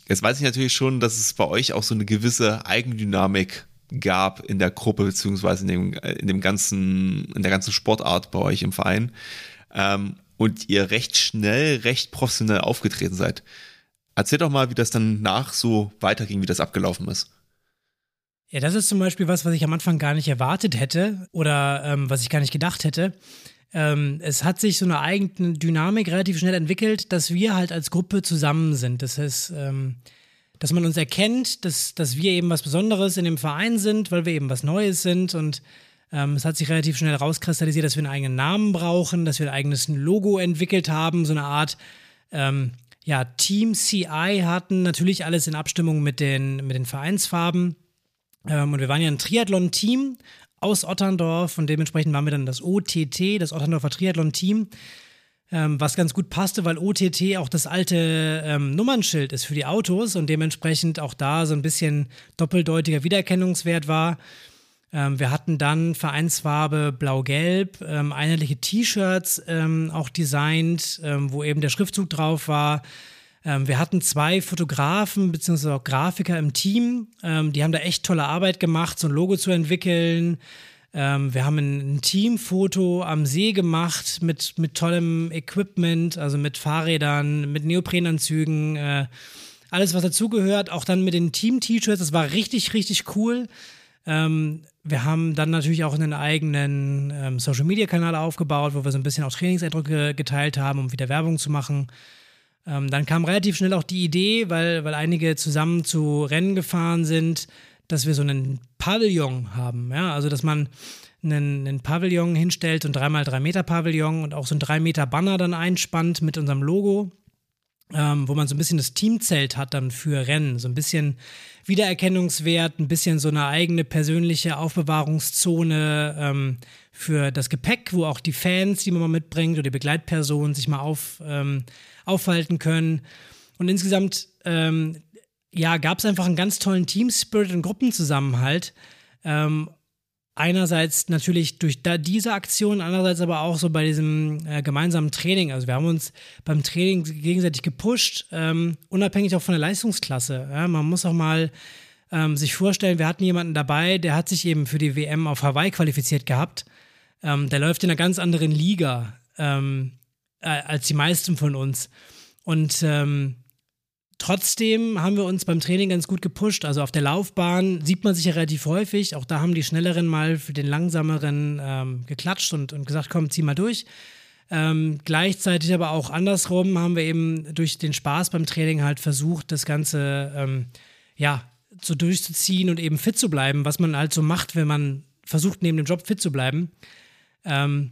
S1: jetzt weiß ich natürlich schon, dass es bei euch auch so eine gewisse Eigendynamik gab in der Gruppe, beziehungsweise in dem, in dem ganzen, in der ganzen Sportart bei euch im Verein. Ähm, und ihr recht schnell, recht professionell aufgetreten seid. Erzähl doch mal, wie das dann nach so weiterging, wie das abgelaufen ist.
S2: Ja, das ist zum Beispiel was, was ich am Anfang gar nicht erwartet hätte oder ähm, was ich gar nicht gedacht hätte. Ähm, es hat sich so eine eigene Dynamik relativ schnell entwickelt, dass wir halt als Gruppe zusammen sind. Das heißt, ähm, dass man uns erkennt, dass, dass wir eben was Besonderes in dem Verein sind, weil wir eben was Neues sind und ähm, es hat sich relativ schnell rauskristallisiert, dass wir einen eigenen Namen brauchen, dass wir ein eigenes Logo entwickelt haben, so eine Art ähm, ja, Team CI hatten natürlich alles in Abstimmung mit den, mit den Vereinsfarben. Ähm, und wir waren ja ein Triathlon-Team, aus Otterndorf und dementsprechend waren wir dann das OTT, das Otterndorfer Triathlon-Team. Ähm, was ganz gut passte, weil OTT auch das alte ähm, Nummernschild ist für die Autos und dementsprechend auch da so ein bisschen doppeldeutiger Wiedererkennungswert war. Ähm, wir hatten dann Vereinsfarbe blau-gelb, ähm, einheitliche T-Shirts ähm, auch designt, ähm, wo eben der Schriftzug drauf war. Ähm, wir hatten zwei Fotografen bzw. auch Grafiker im Team. Ähm, die haben da echt tolle Arbeit gemacht, so ein Logo zu entwickeln. wir haben ein, ein, Teamfoto am See gemacht mit, mit tollem Equipment, also mit Fahrrädern, mit Neoprenanzügen, äh, alles was dazugehört. Auch dann mit den Team-T-Shirts. Das war richtig, richtig cool. Ähm, wir haben dann natürlich auch einen eigenen ähm, Social Media Kanal aufgebaut, wo wir so ein bisschen auch Trainingseindrücke geteilt haben, um wieder Werbung zu machen. Ähm, dann kam relativ schnell auch die Idee, weil, weil einige zusammen zu Rennen gefahren sind, dass wir so einen Pavillon haben. Ja? Also, dass man einen, einen Pavillon hinstellt, so ein 3x3 Meter Pavillon und auch so ein 3 Meter Banner dann einspannt mit unserem Logo ähm, wo man so ein bisschen das Teamzelt hat dann für Rennen, so ein bisschen Wiedererkennungswert, ein bisschen so eine eigene persönliche Aufbewahrungszone ähm, für das Gepäck, wo auch die Fans, die man mal mitbringt oder die Begleitpersonen sich mal auf, ähm, aufhalten können. Und insgesamt, ähm, ja, gab es einfach einen ganz tollen Team-Spirit und Gruppenzusammenhalt. Ähm, einerseits natürlich durch da diese Aktion, andererseits aber auch so bei diesem äh, gemeinsamen Training. Also wir haben uns beim Training gegenseitig gepusht, ähm, unabhängig auch von der Leistungsklasse. Ja, man muss auch mal ähm, sich vorstellen, wir hatten jemanden dabei, der hat sich eben für die WM auf Hawaii qualifiziert gehabt. Ähm, der läuft in einer ganz anderen Liga äh, als die meisten von uns. Und ähm, Trotzdem haben wir uns beim Training ganz gut gepusht. Also auf der Laufbahn sieht man sich ja relativ häufig. Auch da haben die Schnelleren mal für den Langsameren ähm, geklatscht und, und gesagt, komm, zieh mal durch. Ähm, gleichzeitig aber auch andersrum haben wir eben durch den Spaß beim Training halt versucht, das Ganze ähm, ja so durchzuziehen und eben fit zu bleiben, was man halt so macht, wenn man versucht, neben dem Job fit zu bleiben. Ähm,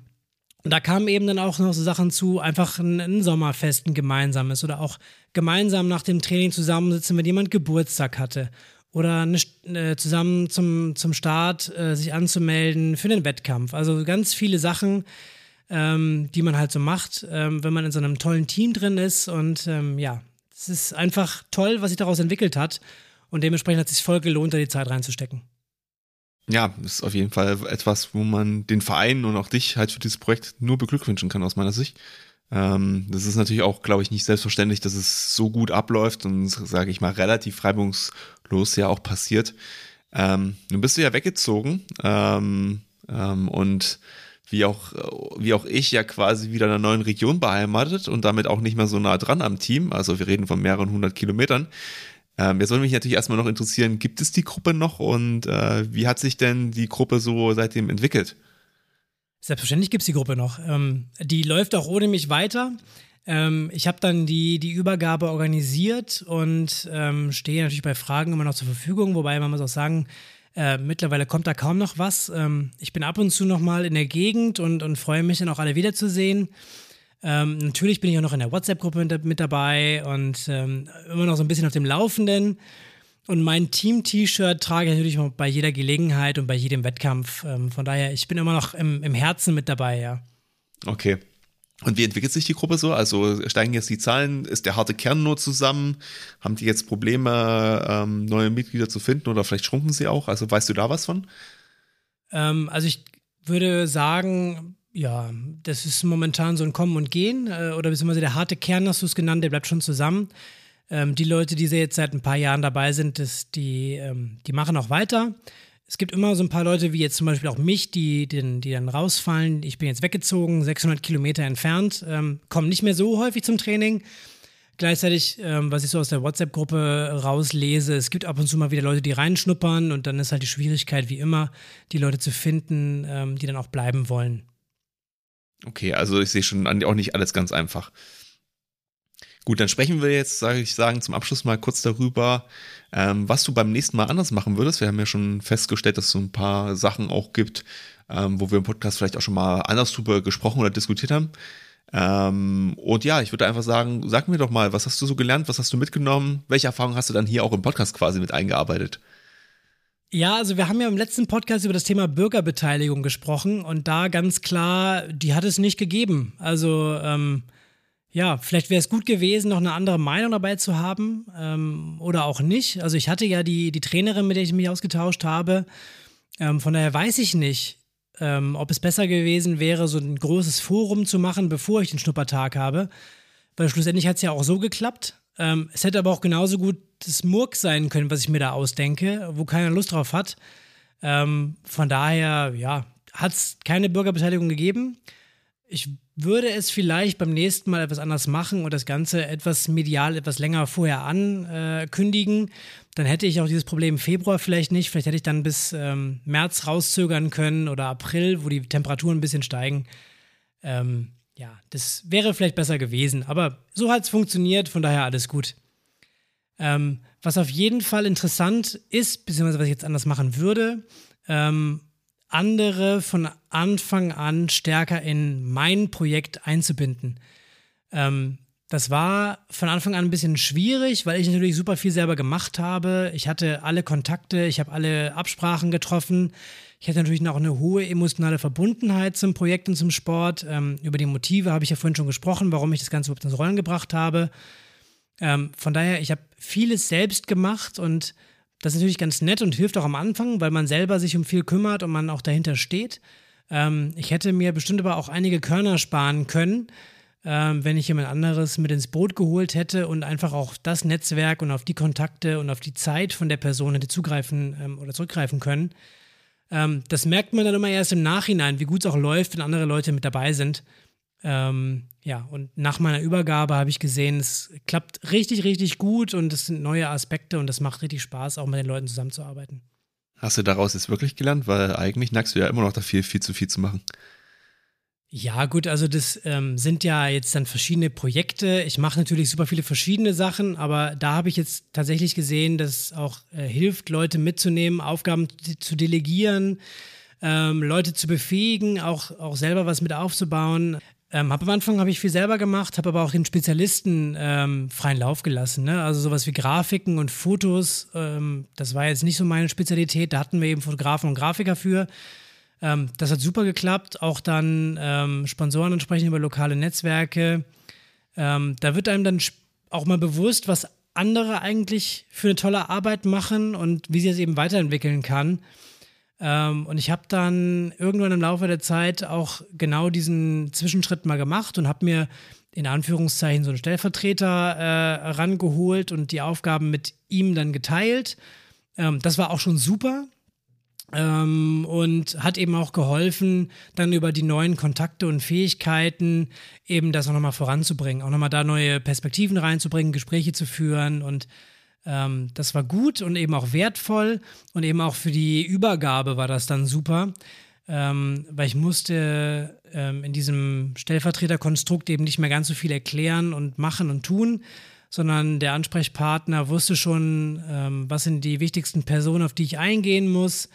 S2: und da kamen eben dann auch noch so Sachen zu, einfach ein, ein Sommerfest, ein gemeinsames oder auch gemeinsam nach dem Training zusammensitzen, wenn jemand Geburtstag hatte. Oder eine, äh, zusammen zum, zum Start äh, sich anzumelden für den Wettkampf. Also ganz viele Sachen, ähm, die man halt so macht, ähm, wenn man in so einem tollen Team drin ist. Und ähm, ja, es ist einfach toll, was sich daraus entwickelt hat. Und dementsprechend hat es sich voll gelohnt, da die Zeit reinzustecken
S1: ja, ist auf jeden Fall etwas, wo man den Verein und auch dich halt für dieses Projekt nur beglückwünschen kann aus meiner Sicht. Ähm, das ist natürlich auch, glaube ich, nicht selbstverständlich, dass es so gut abläuft und, sage ich mal, relativ reibungslos ja auch passiert. Ähm, nun bist du ja weggezogen ähm, ähm und wie auch, wie auch ich ja quasi wieder in einer neuen Region beheimatet und damit auch nicht mehr so nah dran am Team. Also wir reden von mehreren hundert Kilometern. Ähm, jetzt soll mich natürlich erstmal noch interessieren, gibt es die Gruppe noch und äh, wie hat sich denn die Gruppe so seitdem entwickelt?
S2: Selbstverständlich gibt es die Gruppe noch. Ähm, die läuft auch ohne mich weiter. Ähm, ich habe dann die, die Übergabe organisiert und ähm, stehe natürlich bei Fragen immer noch zur Verfügung, wobei man muss auch sagen, äh, mittlerweile kommt da kaum noch was. Ähm, ich bin ab und zu noch mal in der Gegend und, und freue mich dann auch alle wiederzusehen. Ähm, natürlich bin ich auch noch in der WhatsApp-Gruppe mit, mit, dabei und ähm, immer noch so ein bisschen auf dem Laufenden. Und mein Team-T-Shirt trage ich natürlich bei jeder Gelegenheit und bei jedem Wettkampf. Ähm, von daher, ich bin immer noch im, im Herzen mit dabei, ja.
S1: Okay. Und wie entwickelt sich die Gruppe so? Also steigen jetzt die Zahlen? Ist der harte Kern nur zusammen? Haben die jetzt Probleme, ähm, neue Mitglieder zu finden oder vielleicht schrumpfen sie auch? Also weißt du da was von?
S2: Ähm, also ich würde sagen, ja, das ist momentan so ein Kommen und Gehen. Äh, oder beziehungsweise der harte Kern, hast du es genannt, der bleibt schon zusammen. Ähm, die Leute, die jetzt seit ein paar Jahren dabei sind, das, die, ähm, die machen auch weiter. Es gibt immer so ein paar Leute, wie jetzt zum Beispiel auch mich, die, die, die dann rausfallen. Ich bin jetzt weggezogen, 600 Kilometer entfernt, ähm, kommen nicht mehr so häufig zum Training. Gleichzeitig, ähm, was ich so aus der WhatsApp-Gruppe rauslese, es gibt ab und zu mal wieder Leute, die reinschnuppern und dann ist halt die Schwierigkeit, wie immer, die Leute zu finden, ähm, die dann auch bleiben wollen.
S1: Okay, also ich sehe schon auch nicht alles ganz einfach. Gut, dann sprechen wir jetzt, sage ich sagen, zum Abschluss mal kurz darüber, ähm, was du beim nächsten Mal anders machen würdest. Wir haben ja schon festgestellt, dass es so ein paar Sachen auch gibt, ähm, wo wir im Podcast vielleicht auch schon mal anders drüber gesprochen oder diskutiert haben. Ähm, und ja, ich würde einfach sagen, sag mir doch mal, was hast du so gelernt, was hast du mitgenommen, welche Erfahrungen hast du dann hier auch im Podcast quasi mit eingearbeitet?
S2: Ja, also wir haben ja im letzten Podcast über das Thema Bürgerbeteiligung gesprochen und da ganz klar, die hat es nicht gegeben. Also ähm, ja, vielleicht wäre es gut gewesen, noch eine andere Meinung dabei zu haben ähm, oder auch nicht. Also ich hatte ja die, die Trainerin, mit der ich mich ausgetauscht habe. Ähm, von daher weiß ich nicht, ähm, ob es besser gewesen wäre, so ein großes Forum zu machen, bevor ich den Schnuppertag habe. Weil schlussendlich hat es ja auch so geklappt. Ähm, es hätte aber auch genauso gut das Murk sein können, was ich mir da ausdenke, wo keiner Lust drauf hat. Ähm, von daher, ja, hat es keine Bürgerbeteiligung gegeben. Ich würde es vielleicht beim nächsten Mal etwas anders machen und das Ganze etwas medial etwas länger vorher ankündigen. Dann hätte ich auch dieses Problem im Februar vielleicht nicht. Vielleicht hätte ich dann bis ähm, März rauszögern können oder April, wo die Temperaturen ein bisschen steigen. Ähm, ja, das wäre vielleicht besser gewesen. Aber so hat es funktioniert, von daher alles gut. Ähm, was auf jeden Fall interessant ist, beziehungsweise was ich jetzt anders machen würde, ähm, andere von Anfang an stärker in mein Projekt einzubinden. Ähm, das war von Anfang an ein bisschen schwierig, weil ich natürlich super viel selber gemacht habe. Ich hatte alle Kontakte, ich habe alle Absprachen getroffen. Ich hatte natürlich noch eine hohe emotionale Verbundenheit zum Projekt und zum Sport. Ähm, über die Motive habe ich ja vorhin schon gesprochen, warum ich das Ganze überhaupt ins Rollen gebracht habe. Ähm, von daher, ich habe vieles selbst gemacht und das ist natürlich ganz nett und hilft auch am Anfang, weil man selber sich um viel kümmert und man auch dahinter steht. Ähm, ich hätte mir bestimmt aber auch einige Körner sparen können, ähm, wenn ich jemand anderes mit ins Boot geholt hätte und einfach auch das Netzwerk und auf die Kontakte und auf die Zeit von der Person hätte zugreifen ähm, oder zurückgreifen können. Ähm, das merkt man dann immer erst im Nachhinein, wie gut es auch läuft, wenn andere Leute mit dabei sind. Ähm, ja, und nach meiner Übergabe habe ich gesehen, es klappt richtig, richtig gut und es sind neue Aspekte und es macht richtig Spaß, auch mit den Leuten zusammenzuarbeiten.
S1: Hast du daraus jetzt wirklich gelernt? Weil eigentlich neigst du ja immer noch dafür, viel zu viel zu machen.
S2: Ja, gut, also das ähm, sind ja jetzt dann verschiedene Projekte. Ich mache natürlich super viele verschiedene Sachen, aber da habe ich jetzt tatsächlich gesehen, dass es auch äh, hilft, Leute mitzunehmen, Aufgaben zu delegieren, ähm, Leute zu befähigen, auch, auch selber was mit aufzubauen. Ähm, hab am Anfang habe ich viel selber gemacht, habe aber auch den Spezialisten ähm, freien Lauf gelassen. Ne? Also sowas wie Grafiken und Fotos, ähm, das war jetzt nicht so meine Spezialität. Da hatten wir eben Fotografen und Grafiker für. Ähm, das hat super geklappt. Auch dann ähm, Sponsoren entsprechend über lokale Netzwerke. Ähm, da wird einem dann auch mal bewusst, was andere eigentlich für eine tolle Arbeit machen und wie sie es eben weiterentwickeln kann. Ähm, und ich habe dann irgendwann im Laufe der Zeit auch genau diesen Zwischenschritt mal gemacht und habe mir in Anführungszeichen so einen Stellvertreter äh, rangeholt und die Aufgaben mit ihm dann geteilt. Ähm, das war auch schon super. Ähm, und hat eben auch geholfen, dann über die neuen Kontakte und Fähigkeiten eben das auch nochmal voranzubringen, auch nochmal da neue Perspektiven reinzubringen, Gespräche zu führen und ähm, das war gut und eben auch wertvoll und eben auch für die Übergabe war das dann super, ähm, weil ich musste ähm, in diesem Stellvertreterkonstrukt eben nicht mehr ganz so viel erklären und machen und tun, sondern der Ansprechpartner wusste schon, ähm, was sind die wichtigsten Personen, auf die ich eingehen muss.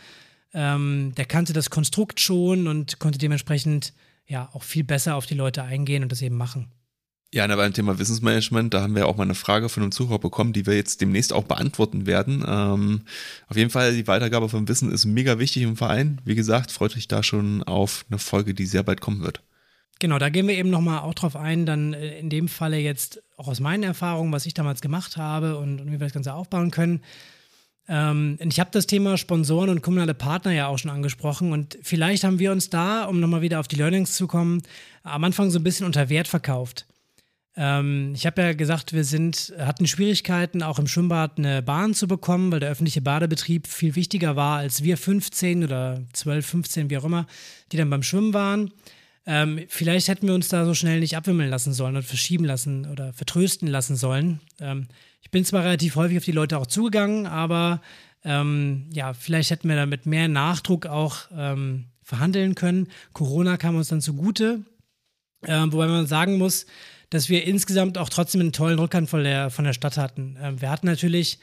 S2: Ähm, der kannte das Konstrukt schon und konnte dementsprechend ja auch viel besser auf die Leute eingehen und das eben machen.
S1: Ja, aber beim Thema Wissensmanagement, da haben wir auch mal eine Frage von einem Zuhörer bekommen, die wir jetzt demnächst auch beantworten werden. Ähm, auf jeden Fall, die Weitergabe von Wissen ist mega wichtig im Verein. Wie gesagt, freut euch da schon auf eine Folge, die sehr bald kommen wird.
S2: Genau, da gehen wir eben nochmal auch drauf ein, dann äh, in dem Falle jetzt auch aus meinen Erfahrungen, was ich damals gemacht habe und, und wie wir das Ganze aufbauen können. Ähm, ich habe das Thema Sponsoren und kommunale Partner ja auch schon angesprochen und vielleicht haben wir uns da, um nochmal wieder auf die Learnings zu kommen, am Anfang so ein bisschen unter Wert verkauft. Ähm, ich habe ja gesagt, wir sind, hatten Schwierigkeiten, auch im Schwimmbad eine Bahn zu bekommen, weil der öffentliche Badebetrieb viel wichtiger war als wir 15 oder 12, 15, wie auch immer, die dann beim Schwimmen waren. Ähm, vielleicht hätten wir uns da so schnell nicht abwimmeln lassen sollen und verschieben lassen oder vertrösten lassen sollen. Ähm, ich bin zwar relativ häufig auf die Leute auch zugegangen, aber ähm, ja, vielleicht hätten wir da mit mehr Nachdruck auch ähm, verhandeln können. Corona kam uns dann zugute, äh, wobei man sagen muss, dass wir insgesamt auch trotzdem einen tollen Rückhand von der, von der Stadt hatten. Ähm, wir hatten natürlich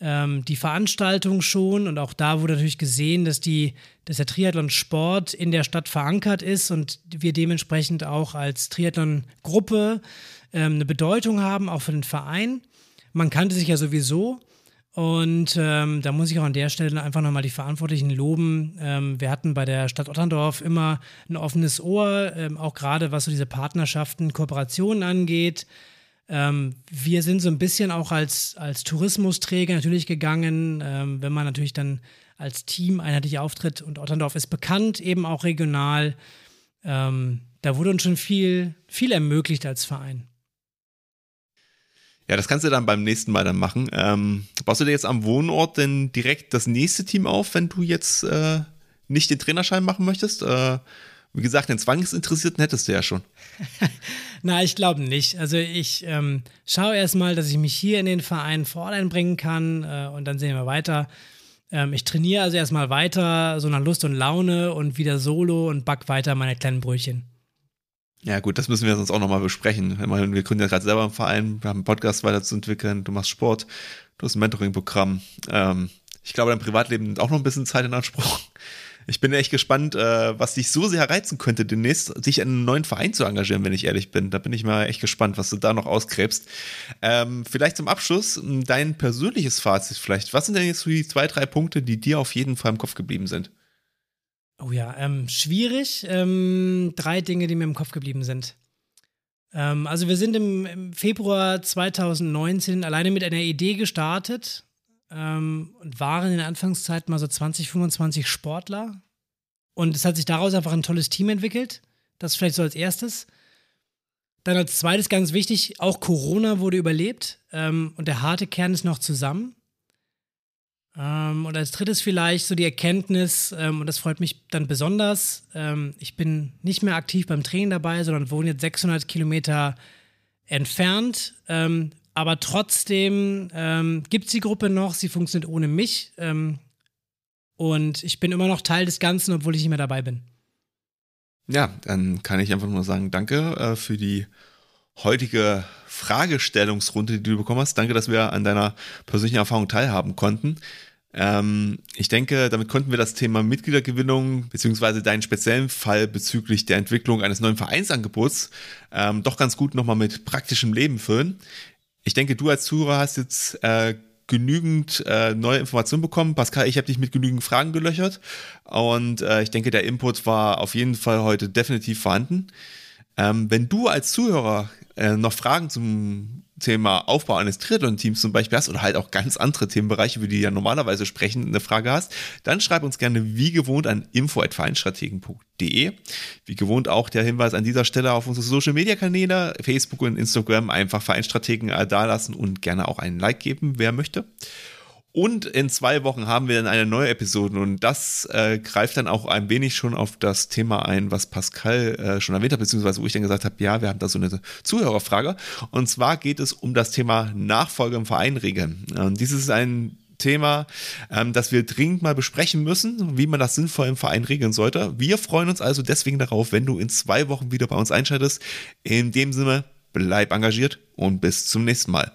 S2: ähm, die Veranstaltung schon und auch da wurde natürlich gesehen, dass, die, dass der Triathlon-Sport in der Stadt verankert ist und wir dementsprechend auch als Triathlon-Gruppe ähm, eine Bedeutung haben, auch für den Verein. Man kannte sich ja sowieso Und ähm, da muss ich auch an der Stelle einfach nochmal die Verantwortlichen loben. Ähm, wir hatten bei der Stadt Otterndorf immer ein offenes Ohr, ähm, auch gerade was so diese Partnerschaften, Kooperationen angeht. Ähm, wir sind so ein bisschen auch als, als Tourismusträger natürlich gegangen, ähm, wenn man natürlich dann als Team einheitlich auftritt und Otterndorf ist bekannt, eben auch regional. Ähm, da wurde uns schon viel, viel ermöglicht als Verein.
S1: Ja, das kannst du dann beim nächsten Mal dann machen. Ähm, baust du dir jetzt am Wohnort denn direkt das nächste Team auf, wenn du jetzt äh, nicht den Trainerschein machen möchtest? Äh, wie gesagt, den Zwangsinteressierten hättest du ja schon.
S2: Na, ich glaube nicht. Also ich ähm, schaue erstmal, dass ich mich hier in den Verein vor einbringen kann äh, und dann sehen wir weiter. Ähm, ich trainiere also erstmal weiter, so nach Lust und Laune und wieder solo und back weiter meine kleinen Brötchen.
S1: Ja, gut, das müssen wir sonst auch nochmal besprechen. Meine, wir gründen ja gerade selber einen Verein, wir haben einen Podcast weiterzuentwickeln, du machst Sport, du hast ein Mentoring-Programm. Ähm, ich glaube, dein Privatleben nimmt auch noch ein bisschen Zeit in Anspruch. Ich bin echt gespannt, äh, was dich so sehr reizen könnte, demnächst sich in einen neuen Verein zu engagieren, wenn ich ehrlich bin. Da bin ich mal echt gespannt, was du da noch ausgräbst. Ähm, vielleicht zum Abschluss dein persönliches Fazit vielleicht. Was sind denn jetzt so die zwei, drei Punkte, die dir auf jeden Fall im Kopf geblieben sind?
S2: Oh ja, ähm, schwierig. Ähm, drei Dinge, die mir im Kopf geblieben sind. Ähm, also wir sind im, im, Februar 2019 alleine mit einer Idee gestartet ähm, und waren in der Anfangszeit mal so 20, 25 Sportler. Und es hat sich daraus einfach ein tolles Team entwickelt. Das vielleicht so als erstes. Dann als zweites ganz wichtig, auch Corona wurde überlebt ähm, und der harte Kern ist noch zusammen. Ähm, und als drittes vielleicht so die Erkenntnis, ähm, und das freut mich dann besonders, ähm, ich bin nicht mehr aktiv beim Training dabei, sondern wohne jetzt 600 Kilometer entfernt. Ähm, aber trotzdem ähm, gibt es die Gruppe noch, sie funktioniert ohne mich. Ähm, und ich bin immer noch Teil des Ganzen, obwohl ich nicht mehr dabei bin.
S1: Ja, dann kann ich einfach nur sagen, danke äh, für die heutige Fragestellungsrunde, die du bekommen hast. Danke, dass wir an deiner persönlichen Erfahrung teilhaben konnten. Ähm, ich denke, damit konnten wir das Thema Mitgliedergewinnung beziehungsweise deinen speziellen Fall bezüglich der Entwicklung eines neuen Vereinsangebots ähm, doch ganz gut nochmal mit praktischem Leben füllen. Ich denke, du als Zuhörer hast jetzt äh, genügend äh, neue Informationen bekommen. Pascal, ich habe dich mit genügend Fragen gelöchert und äh, ich denke, der Input war auf jeden Fall heute definitiv vorhanden. Ähm, wenn du als Zuhörer äh, noch Fragen zum Thema Aufbau eines Triathlon-Teams zum Beispiel hast oder halt auch ganz andere Themenbereiche, über die ja normalerweise sprechen, eine Frage hast, dann schreib uns gerne wie gewohnt an info.vereinstrategen.de. Wie gewohnt auch der Hinweis an dieser Stelle auf unsere Social-Media-Kanäle, Facebook und Instagram, einfach Vereinstrategen da lassen und gerne auch einen Like geben, wer möchte. Und in zwei Wochen haben wir dann eine neue Episode und das äh, greift dann auch ein wenig schon auf das Thema ein, was Pascal äh, schon erwähnt hat, beziehungsweise wo ich dann gesagt habe, ja, wir haben da so eine Zuhörerfrage. Und zwar geht es um das Thema Nachfolge im Verein regeln. Und dieses ist ein Thema, ähm, das wir dringend mal besprechen müssen, wie man das sinnvoll im Verein regeln sollte. Wir freuen uns also deswegen darauf, wenn du in zwei Wochen wieder bei uns einschaltest. In dem Sinne, bleib engagiert und bis zum nächsten Mal.